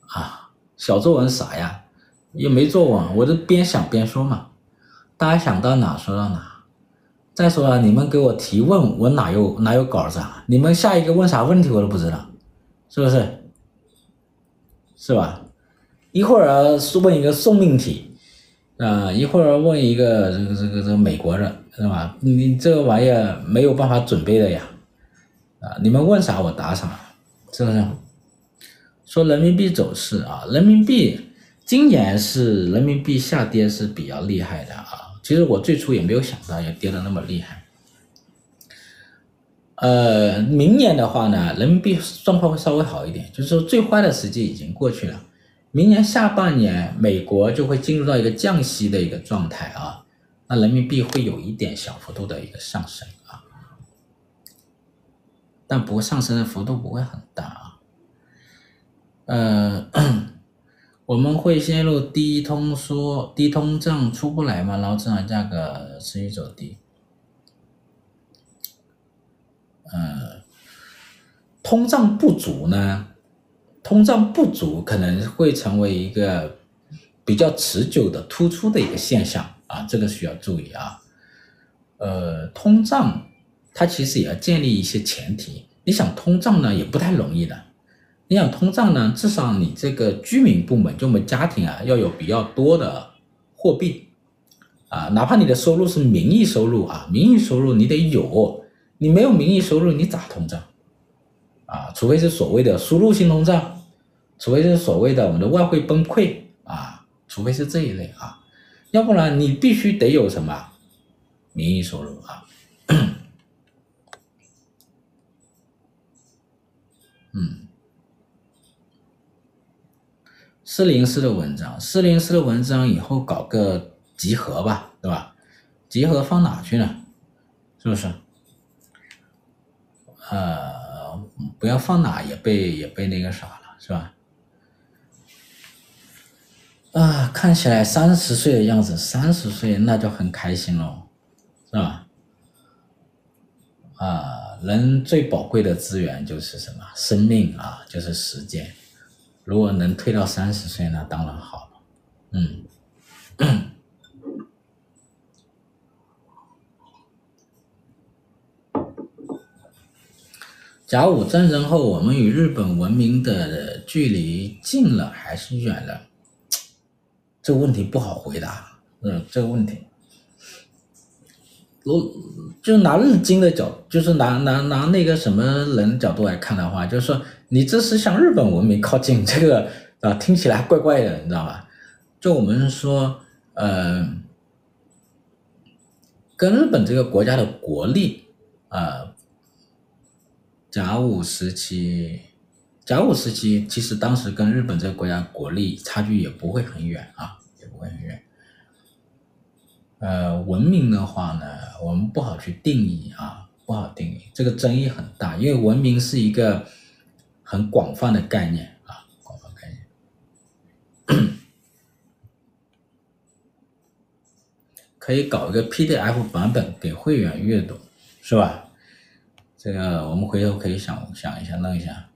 Speaker 1: 啊，小作文啥呀？又没作文，我就边想边说嘛。大家想到哪说到哪。再说了，你们给我提问，我哪有哪有稿子啊？你们下一个问啥问题我都不知道，是不是？是吧？一会儿是问一个送命题，啊，一会儿问一个这个这个这个美国人，是吧？你这个玩意儿没有办法准备的呀，啊，你们问啥我答啥，是不是？说人民币走势啊，人民币今年是人民币下跌是比较厉害的啊。其实我最初也没有想到要跌得那么厉害，呃，明年的话呢，人民币状况会稍微好一点，就是说最坏的时机已经过去了。明年下半年，美国就会进入到一个降息的一个状态啊，那人民币会有一点小幅度的一个上升啊，但不过上升的幅度不会很大啊。呃，我们会陷入低通缩、低通胀出不来嘛，然后资产价格持续走低。呃，通胀不足呢？通胀不足可能会成为一个比较持久的突出的一个现象啊，这个需要注意啊。呃，通胀它其实也要建立一些前提。你想通胀呢，也不太容易的。你想通胀呢，至少你这个居民部门，就我们家庭啊，要有比较多的货币啊，哪怕你的收入是名义收入啊，名义收入你得有。你没有名义收入，你咋通胀？啊，除非是所谓的输入性通胀，除非是所谓的我们的外汇崩溃啊，除非是这一类啊，要不然你必须得有什么名义收入啊。嗯，四零四的文章，四零四的文章以后搞个集合吧，对吧？集合放哪去呢？是不是？呃，不要放哪也被也被那个啥了，是吧？啊，看起来三十岁的样子，三十岁那就很开心喽，是吧？啊，人最宝贵的资源就是什么？生命啊，就是时间。如果能推到三十岁，那当然好了。嗯。甲午战争后，我们与日本文明的距离近了还是远了？这个问题不好回答。嗯，这个问题，如就拿日经的角，就是拿拿拿那个什么人角度来看的话，就是说你这是向日本文明靠近，这个啊听起来怪怪的，你知道吧？就我们说，呃，跟日本这个国家的国力啊。甲午时期，甲午时期其实当时跟日本这个国家国力差距也不会很远啊，也不会很远。呃，文明的话呢，我们不好去定义啊，不好定义，这个争议很大，因为文明是一个很广泛的概念啊，广泛概念。可以搞一个 PDF 版本给会员阅读，是吧？这个我们回头可以想想一下，弄一下。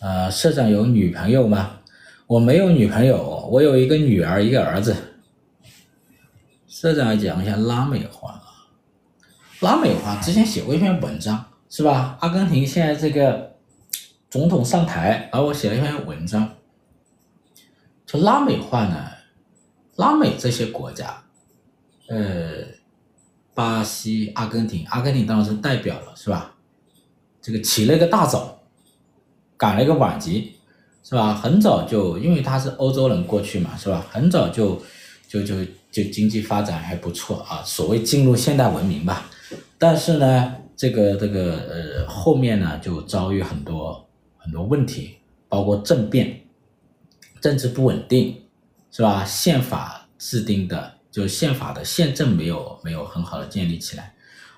Speaker 1: 呃，社长有女朋友吗？我没有女朋友，我有一个女儿，一个儿子。社长讲一下拉美话，拉美话之前写过一篇文章，是吧？阿根廷现在这个总统上台，而我写了一篇文章，说拉美化呢，拉美这些国家，呃。巴西、阿根廷，阿根廷当然是代表了，是吧？这个起了一个大早，赶了一个晚集，是吧？很早就，因为他是欧洲人过去嘛，是吧？很早就，就就就经济发展还不错啊，所谓进入现代文明吧。但是呢，这个这个呃后面呢就遭遇很多很多问题，包括政变、政治不稳定，是吧？宪法制定的。就是宪法的宪政没有没有很好的建立起来，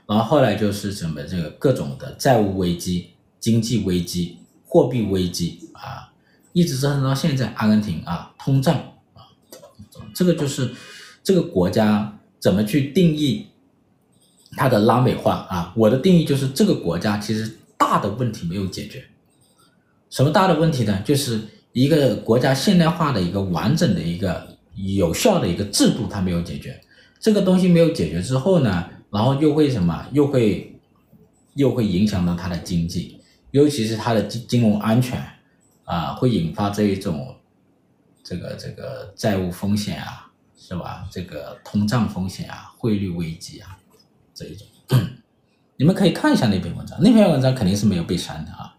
Speaker 1: 然后后来就是什么这个各种的债务危机、经济危机、货币危机啊，一直折腾到现在，阿根廷啊通胀啊，这个就是这个国家怎么去定义它的拉美化啊？我的定义就是这个国家其实大的问题没有解决，什么大的问题呢？就是一个国家现代化的一个完整的一个。有效的一个制度，它没有解决，这个东西没有解决之后呢，然后又会什么？又会又会影响到它的经济，尤其是它的金金融安全啊，会引发这一种这个这个债务风险啊，是吧？这个通胀风险啊，汇率危机啊，这一种，你们可以看一下那篇文章，那篇文章肯定是没有被删的啊，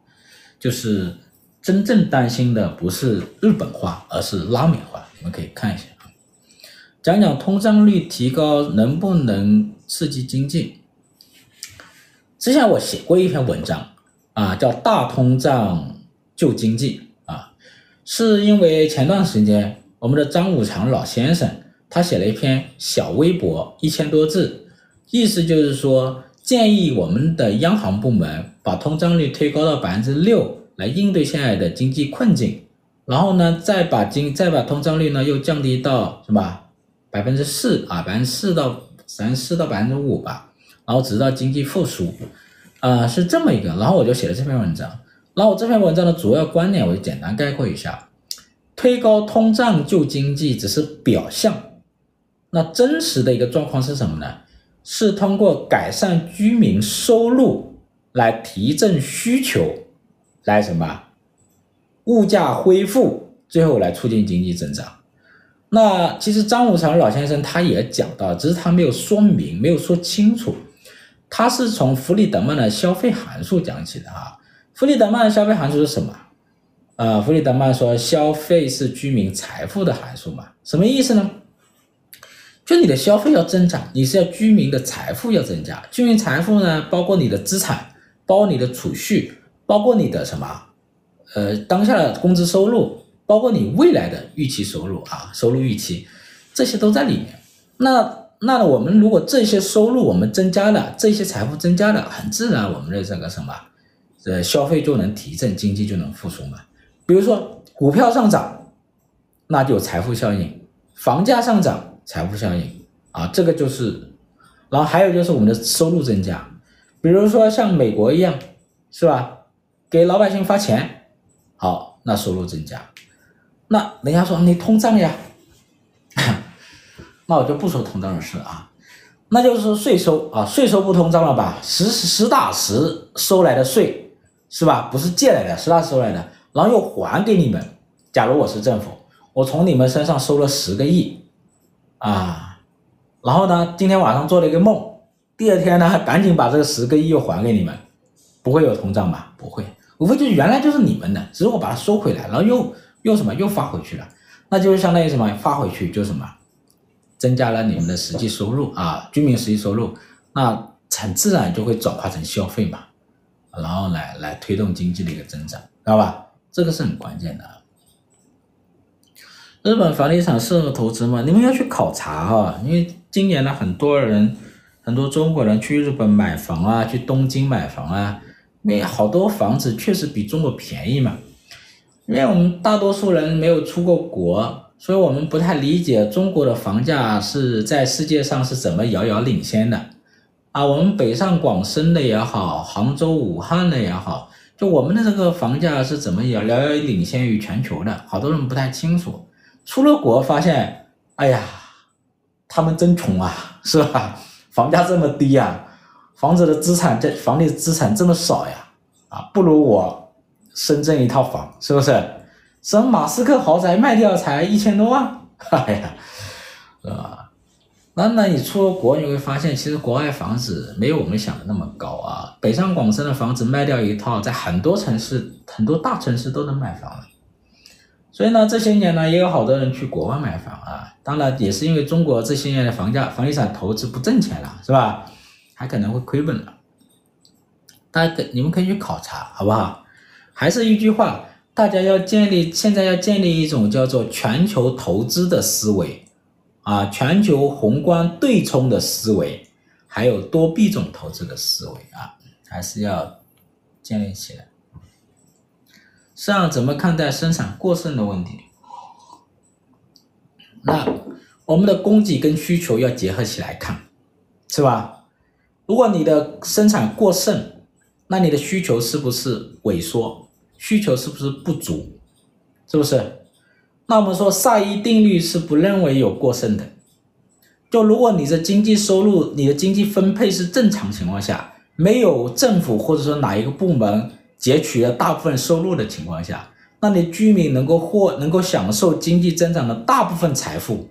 Speaker 1: 就是真正担心的不是日本化，而是拉美化。你们可以看一下，讲讲通胀率提高能不能刺激经济？之前我写过一篇文章啊，叫《大通胀救经济》啊，是因为前段时间我们的张五常老先生他写了一篇小微博，一千多字，意思就是说建议我们的央行部门把通胀率推高到百分之六，来应对现在的经济困境，然后呢，再把经再把通胀率呢又降低到什么百分之四啊，百分之四到三四到百分之五吧。然后直到经济复苏，啊、呃，是这么一个。然后我就写了这篇文章。然后我这篇文章的主要观点，我就简单概括一下：推高通胀救经济只是表象，那真实的一个状况是什么呢？是通过改善居民收入来提振需求，来什么？物价恢复，最后来促进经济增长。那其实张五常老先生他也讲到，只是他没有说明，没有说清楚。他是从弗里德曼的消费函数讲起的啊。弗里德曼的消费函数是什么？呃，弗里德曼说，消费是居民财富的函数嘛？什么意思呢？就你的消费要增长，你是要居民的财富要增加。居民财富呢，包括你的资产，包括你的储蓄，包括你的什么？呃，当下的工资收入，包括你未来的预期收入啊，收入预期，这些都在里面。那那我们如果这些收入我们增加了，这些财富增加了，很自然我们的这个什么，呃，消费就能提振，经济就能复苏嘛。比如说股票上涨，那就有财富效应；房价上涨，财富效应啊，这个就是。然后还有就是我们的收入增加，比如说像美国一样，是吧？给老百姓发钱，好，那收入增加。那人家说你通胀呀。那我就不说通胀的事啊，那就是税收啊，税收不通胀了吧？实实打实收来的税是吧？不是借来的，实打实收来的，然后又还给你们。假如我是政府，我从你们身上收了十个亿啊，然后呢，今天晚上做了一个梦，第二天呢，赶紧把这个十个亿又还给你们，不会有通胀吧？不会，无非就是原来就是你们的，只是我把它收回来，然后又又什么又发回去了，那就是相当于什么？发回去就什么？增加了你们的实际收入啊，居民实际收入，那很自然就会转化成消费嘛，然后来来推动经济的一个增长，知道吧？这个是很关键的。日本房地产适合投资吗？你们要去考察哈，因为今年呢，很多人，很多中国人去日本买房啊，去东京买房啊，因为好多房子确实比中国便宜嘛，因为我们大多数人没有出过国。所以我们不太理解中国的房价是在世界上是怎么遥遥领先的啊？我们北上广深的也好，杭州、武汉的也好，就我们的这个房价是怎么遥遥遥领先于全球的？好多人不太清楚。出了国发现，哎呀，他们真穷啊，是吧？房价这么低啊，房子的资产这房地资产这么少呀，啊，不如我深圳一套房，是不是？什么马斯克豪宅卖掉才一千多万，哎呀，是吧？那那你出了国，你会发现其实国外房子没有我们想的那么高啊。北上广深的房子卖掉一套，在很多城市、很多大城市都能买房。所以呢，这些年呢，也有好多人去国外买房啊。当然，也是因为中国这些年的房价、房地产投资不挣钱了，是吧？还可能会亏本了。大家可你们可以去考察，好不好？还是一句话。大家要建立，现在要建立一种叫做全球投资的思维，啊，全球宏观对冲的思维，还有多币种投资的思维啊，还是要建立起来。市场怎么看待生产过剩的问题？那我们的供给跟需求要结合起来看，是吧？如果你的生产过剩，那你的需求是不是萎缩？需求是不是不足？是不是？那我们说萨伊定律是不认为有过剩的。就如果你的经济收入、你的经济分配是正常情况下，没有政府或者说哪一个部门截取了大部分收入的情况下，那你居民能够获能够享受经济增长的大部分财富。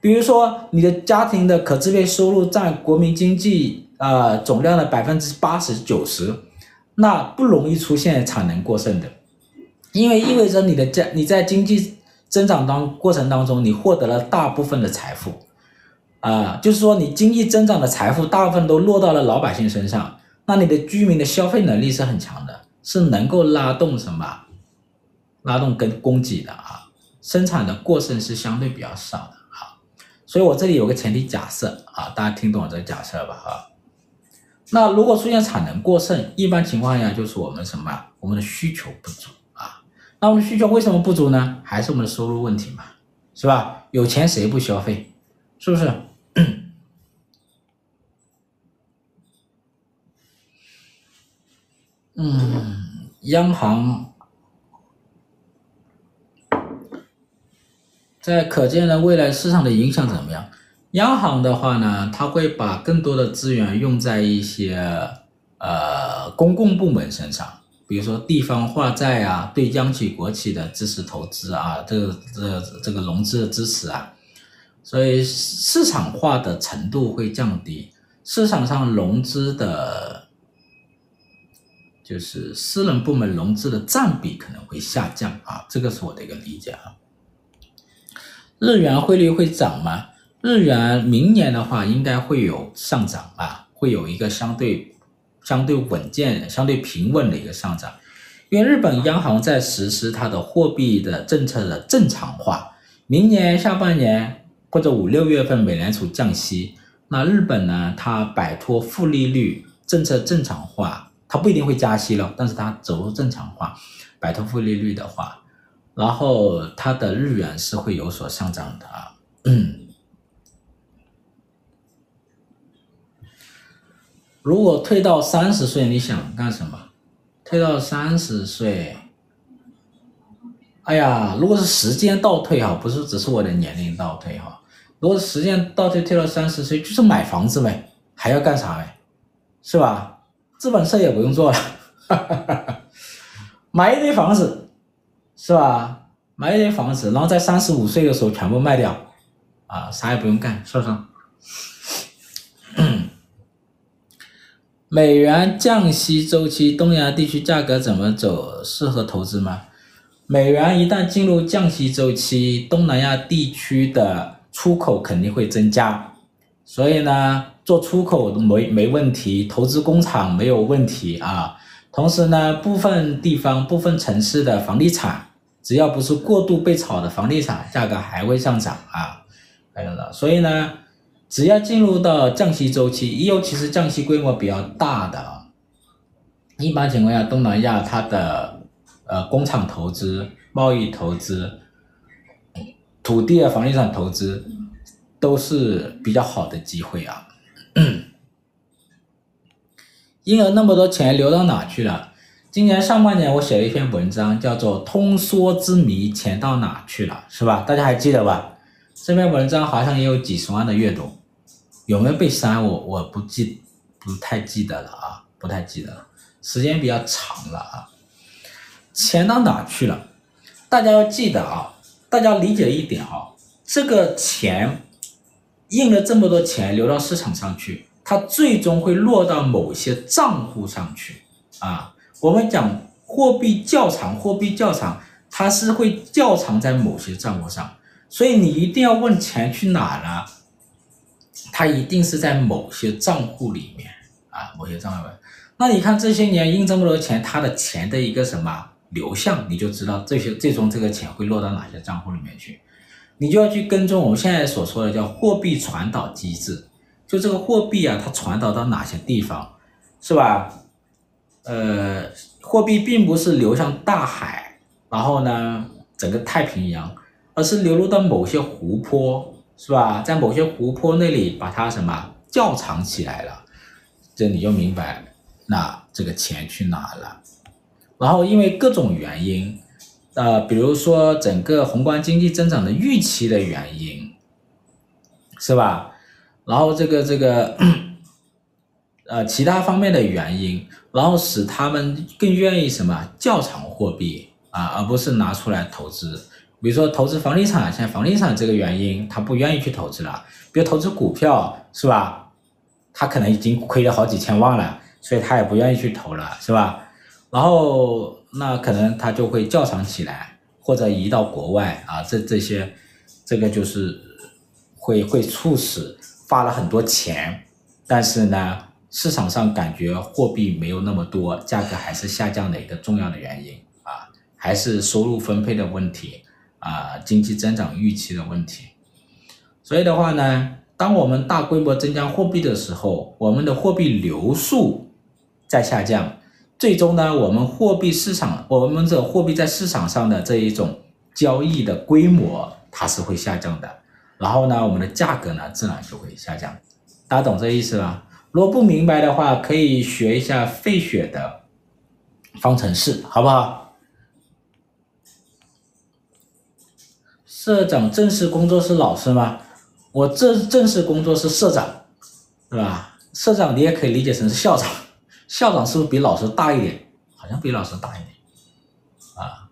Speaker 1: 比如说你的家庭的可支配收入占国民经济、呃、总量的百分之八十九十。那不容易出现产能过剩的，因为意味着你的家你在经济增长当过程当中，你获得了大部分的财富，啊，就是说你经济增长的财富大部分都落到了老百姓身上，那你的居民的消费能力是很强的，是能够拉动什么？拉动跟供给的啊，生产的过剩是相对比较少的啊。所以我这里有个前提假设啊，大家听懂我这个假设吧啊。那如果出现产能过剩，一般情况下就是我们什么？我们的需求不足啊。那我们需求为什么不足呢？还是我们的收入问题嘛，是吧？有钱谁不消费？是不是？嗯，央行在可见的未来市场的影响怎么样？央行的话呢，它会把更多的资源用在一些呃公共部门身上，比如说地方化债啊，对央企国企的支持投资啊，这个这个这个融资的支持啊，所以市场化的程度会降低，市场上融资的。就是私人部门融资的占比可能会下降啊，这个是我的一个理解啊。日元汇率会涨吗？日元明年的话应该会有上涨啊，会有一个相对相对稳健、相对平稳的一个上涨，因为日本央行在实施它的货币的政策的正常化，明年下半年或者五六月份美联储降息，那日本呢，它摆脱负利率政策正常化。它不一定会加息了，但是它走入正常化，摆脱负利率的话，然后它的日元是会有所上涨的啊。如果退到三十岁，你想干什么？退到三十岁，哎呀，如果是时间倒退哈，不是只是我的年龄倒退哈，如果时间倒退退到三十岁，就是买房子呗，还要干啥呗？是吧？资本税也不用做了，买一堆房子，是吧？买一堆房子，然后在三十五岁的时候全部卖掉，啊，啥也不用干，是不是？美元降息周期，东亚地区价格怎么走？适合投资吗？美元一旦进入降息周期，东南亚地区的出口肯定会增加，所以呢。做出口没没问题，投资工厂没有问题啊。同时呢，部分地方、部分城市的房地产，只要不是过度被炒的房地产，价格还会上涨啊。还有呢，所以呢，只要进入到降息周期，尤其是降息规模比较大的啊，一般情况下，东南亚它的呃工厂投资、贸易投资、土地啊、房地产投资都是比较好的机会啊。因而那么多钱流到哪去了？今年上半年我写了一篇文章，叫做《通缩之谜：钱到哪去了》，是吧？大家还记得吧？这篇文章好像也有几十万的阅读，有没有被删？我我不记，不太记得了啊，不太记得了，时间比较长了啊。钱到哪去了？大家要记得啊，大家理解一点啊，这个钱。印了这么多钱流到市场上去，它最终会落到某些账户上去啊。我们讲货币较长，货币较长，它是会较长在某些账户上，所以你一定要问钱去哪了，它一定是在某些账户里面啊，某些账户里面。那你看这些年印这么多钱，它的钱的一个什么流向，你就知道这些最终这个钱会落到哪些账户里面去。你就要去跟踪我们现在所说的叫货币传导机制，就这个货币啊，它传导到哪些地方，是吧？呃，货币并不是流向大海，然后呢，整个太平洋，而是流入到某些湖泊，是吧？在某些湖泊那里把它什么窖藏起来了，这你就明白，那这个钱去哪了？然后因为各种原因。呃，比如说整个宏观经济增长的预期的原因，是吧？然后这个这个，呃，其他方面的原因，然后使他们更愿意什么较长货币啊，而不是拿出来投资。比如说投资房地产，像房地产这个原因，他不愿意去投资了。比如投资股票，是吧？他可能已经亏了好几千万了，所以他也不愿意去投了，是吧？然后。那可能他就会较长起来，或者移到国外啊，这这些，这个就是会会促使发了很多钱，但是呢，市场上感觉货币没有那么多，价格还是下降的一个重要的原因啊，还是收入分配的问题啊，经济增长预期的问题。所以的话呢，当我们大规模增加货币的时候，我们的货币流速在下降，最终呢，我们货币市场，我们这货币在市场上的这一种交易的规模，它是会下降的。然后呢，我们的价格呢，自然就会下降。大家懂这意思吧？如果不明白的话，可以学一下费雪的方程式，好不好？社长正式工作是老师吗？我正正式工作是社长，是吧？社长你也可以理解成是校长，校长是不是比老师大一点？好像比老师大一点啊。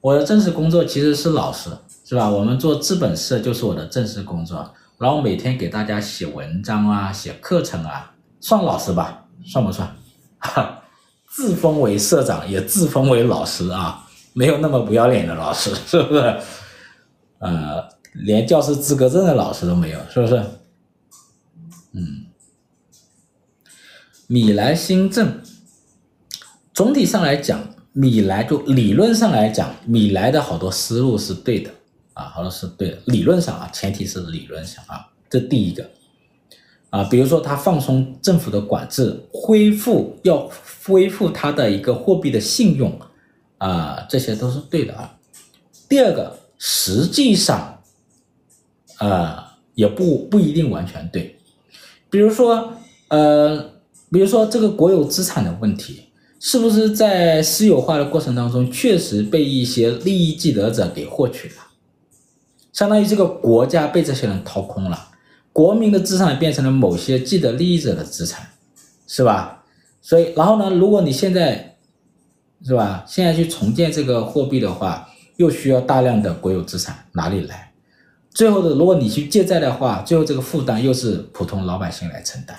Speaker 1: 我的正式工作其实是老师，是吧？我们做资本社就是我的正式工作。然后每天给大家写文章啊，写课程啊，算老师吧？算不算？哈，自封为社长，也自封为老师啊，没有那么不要脸的老师，是不是？呃，连教师资格证的老师都没有，是不是？嗯，米莱新政，总体上来讲，米莱就理论上来讲，米莱的好多思路是对的。啊，好像是对的，理论上啊，前提是理论上啊，这第一个啊，比如说他放松政府的管制，恢复要恢复他的一个货币的信用啊，这些都是对的啊。第二个，实际上呃，也不不一定完全对，比如说呃，比如说这个国有资产的问题，是不是在私有化的过程当中，确实被一些利益既得者给获取了？相当于这个国家被这些人掏空了，国民的资产变成了某些既得利益者的资产，是吧？所以，然后呢，如果你现在，是吧？现在去重建这个货币的话，又需要大量的国有资产，哪里来？最后的，如果你去借债的话，最后这个负担又是普通老百姓来承担，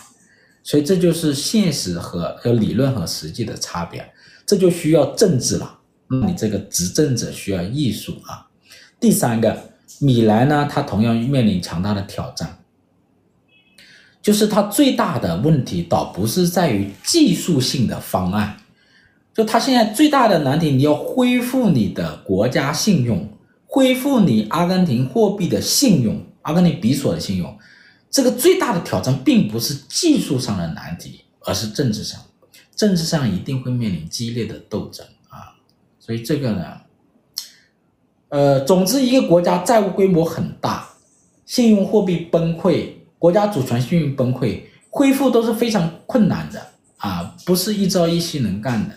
Speaker 1: 所以这就是现实和和理论和实际的差别，这就需要政治了。你这个执政者需要艺术啊。第三个。米兰呢，它同样面临强大的挑战，就是它最大的问题倒不是在于技术性的方案，就它现在最大的难题，你要恢复你的国家信用，恢复你阿根廷货币的信用，阿根廷比索的信用，这个最大的挑战并不是技术上的难题，而是政治上，政治上一定会面临激烈的斗争啊，所以这个呢。呃，总之，一个国家债务规模很大，信用货币崩溃，国家主权信用崩溃，恢复都是非常困难的啊，不是一朝一夕能干的。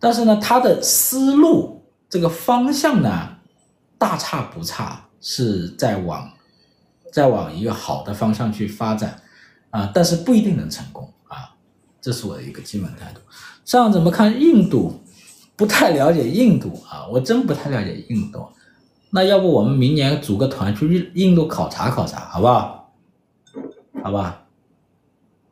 Speaker 1: 但是呢，他的思路这个方向呢，大差不差，是在往，在往一个好的方向去发展啊，但是不一定能成功啊，这是我的一个基本态度。这样怎么看印度？不太了解印度啊，我真不太了解印度。那要不我们明年组个团去印印度考察考察，好不好？好吧。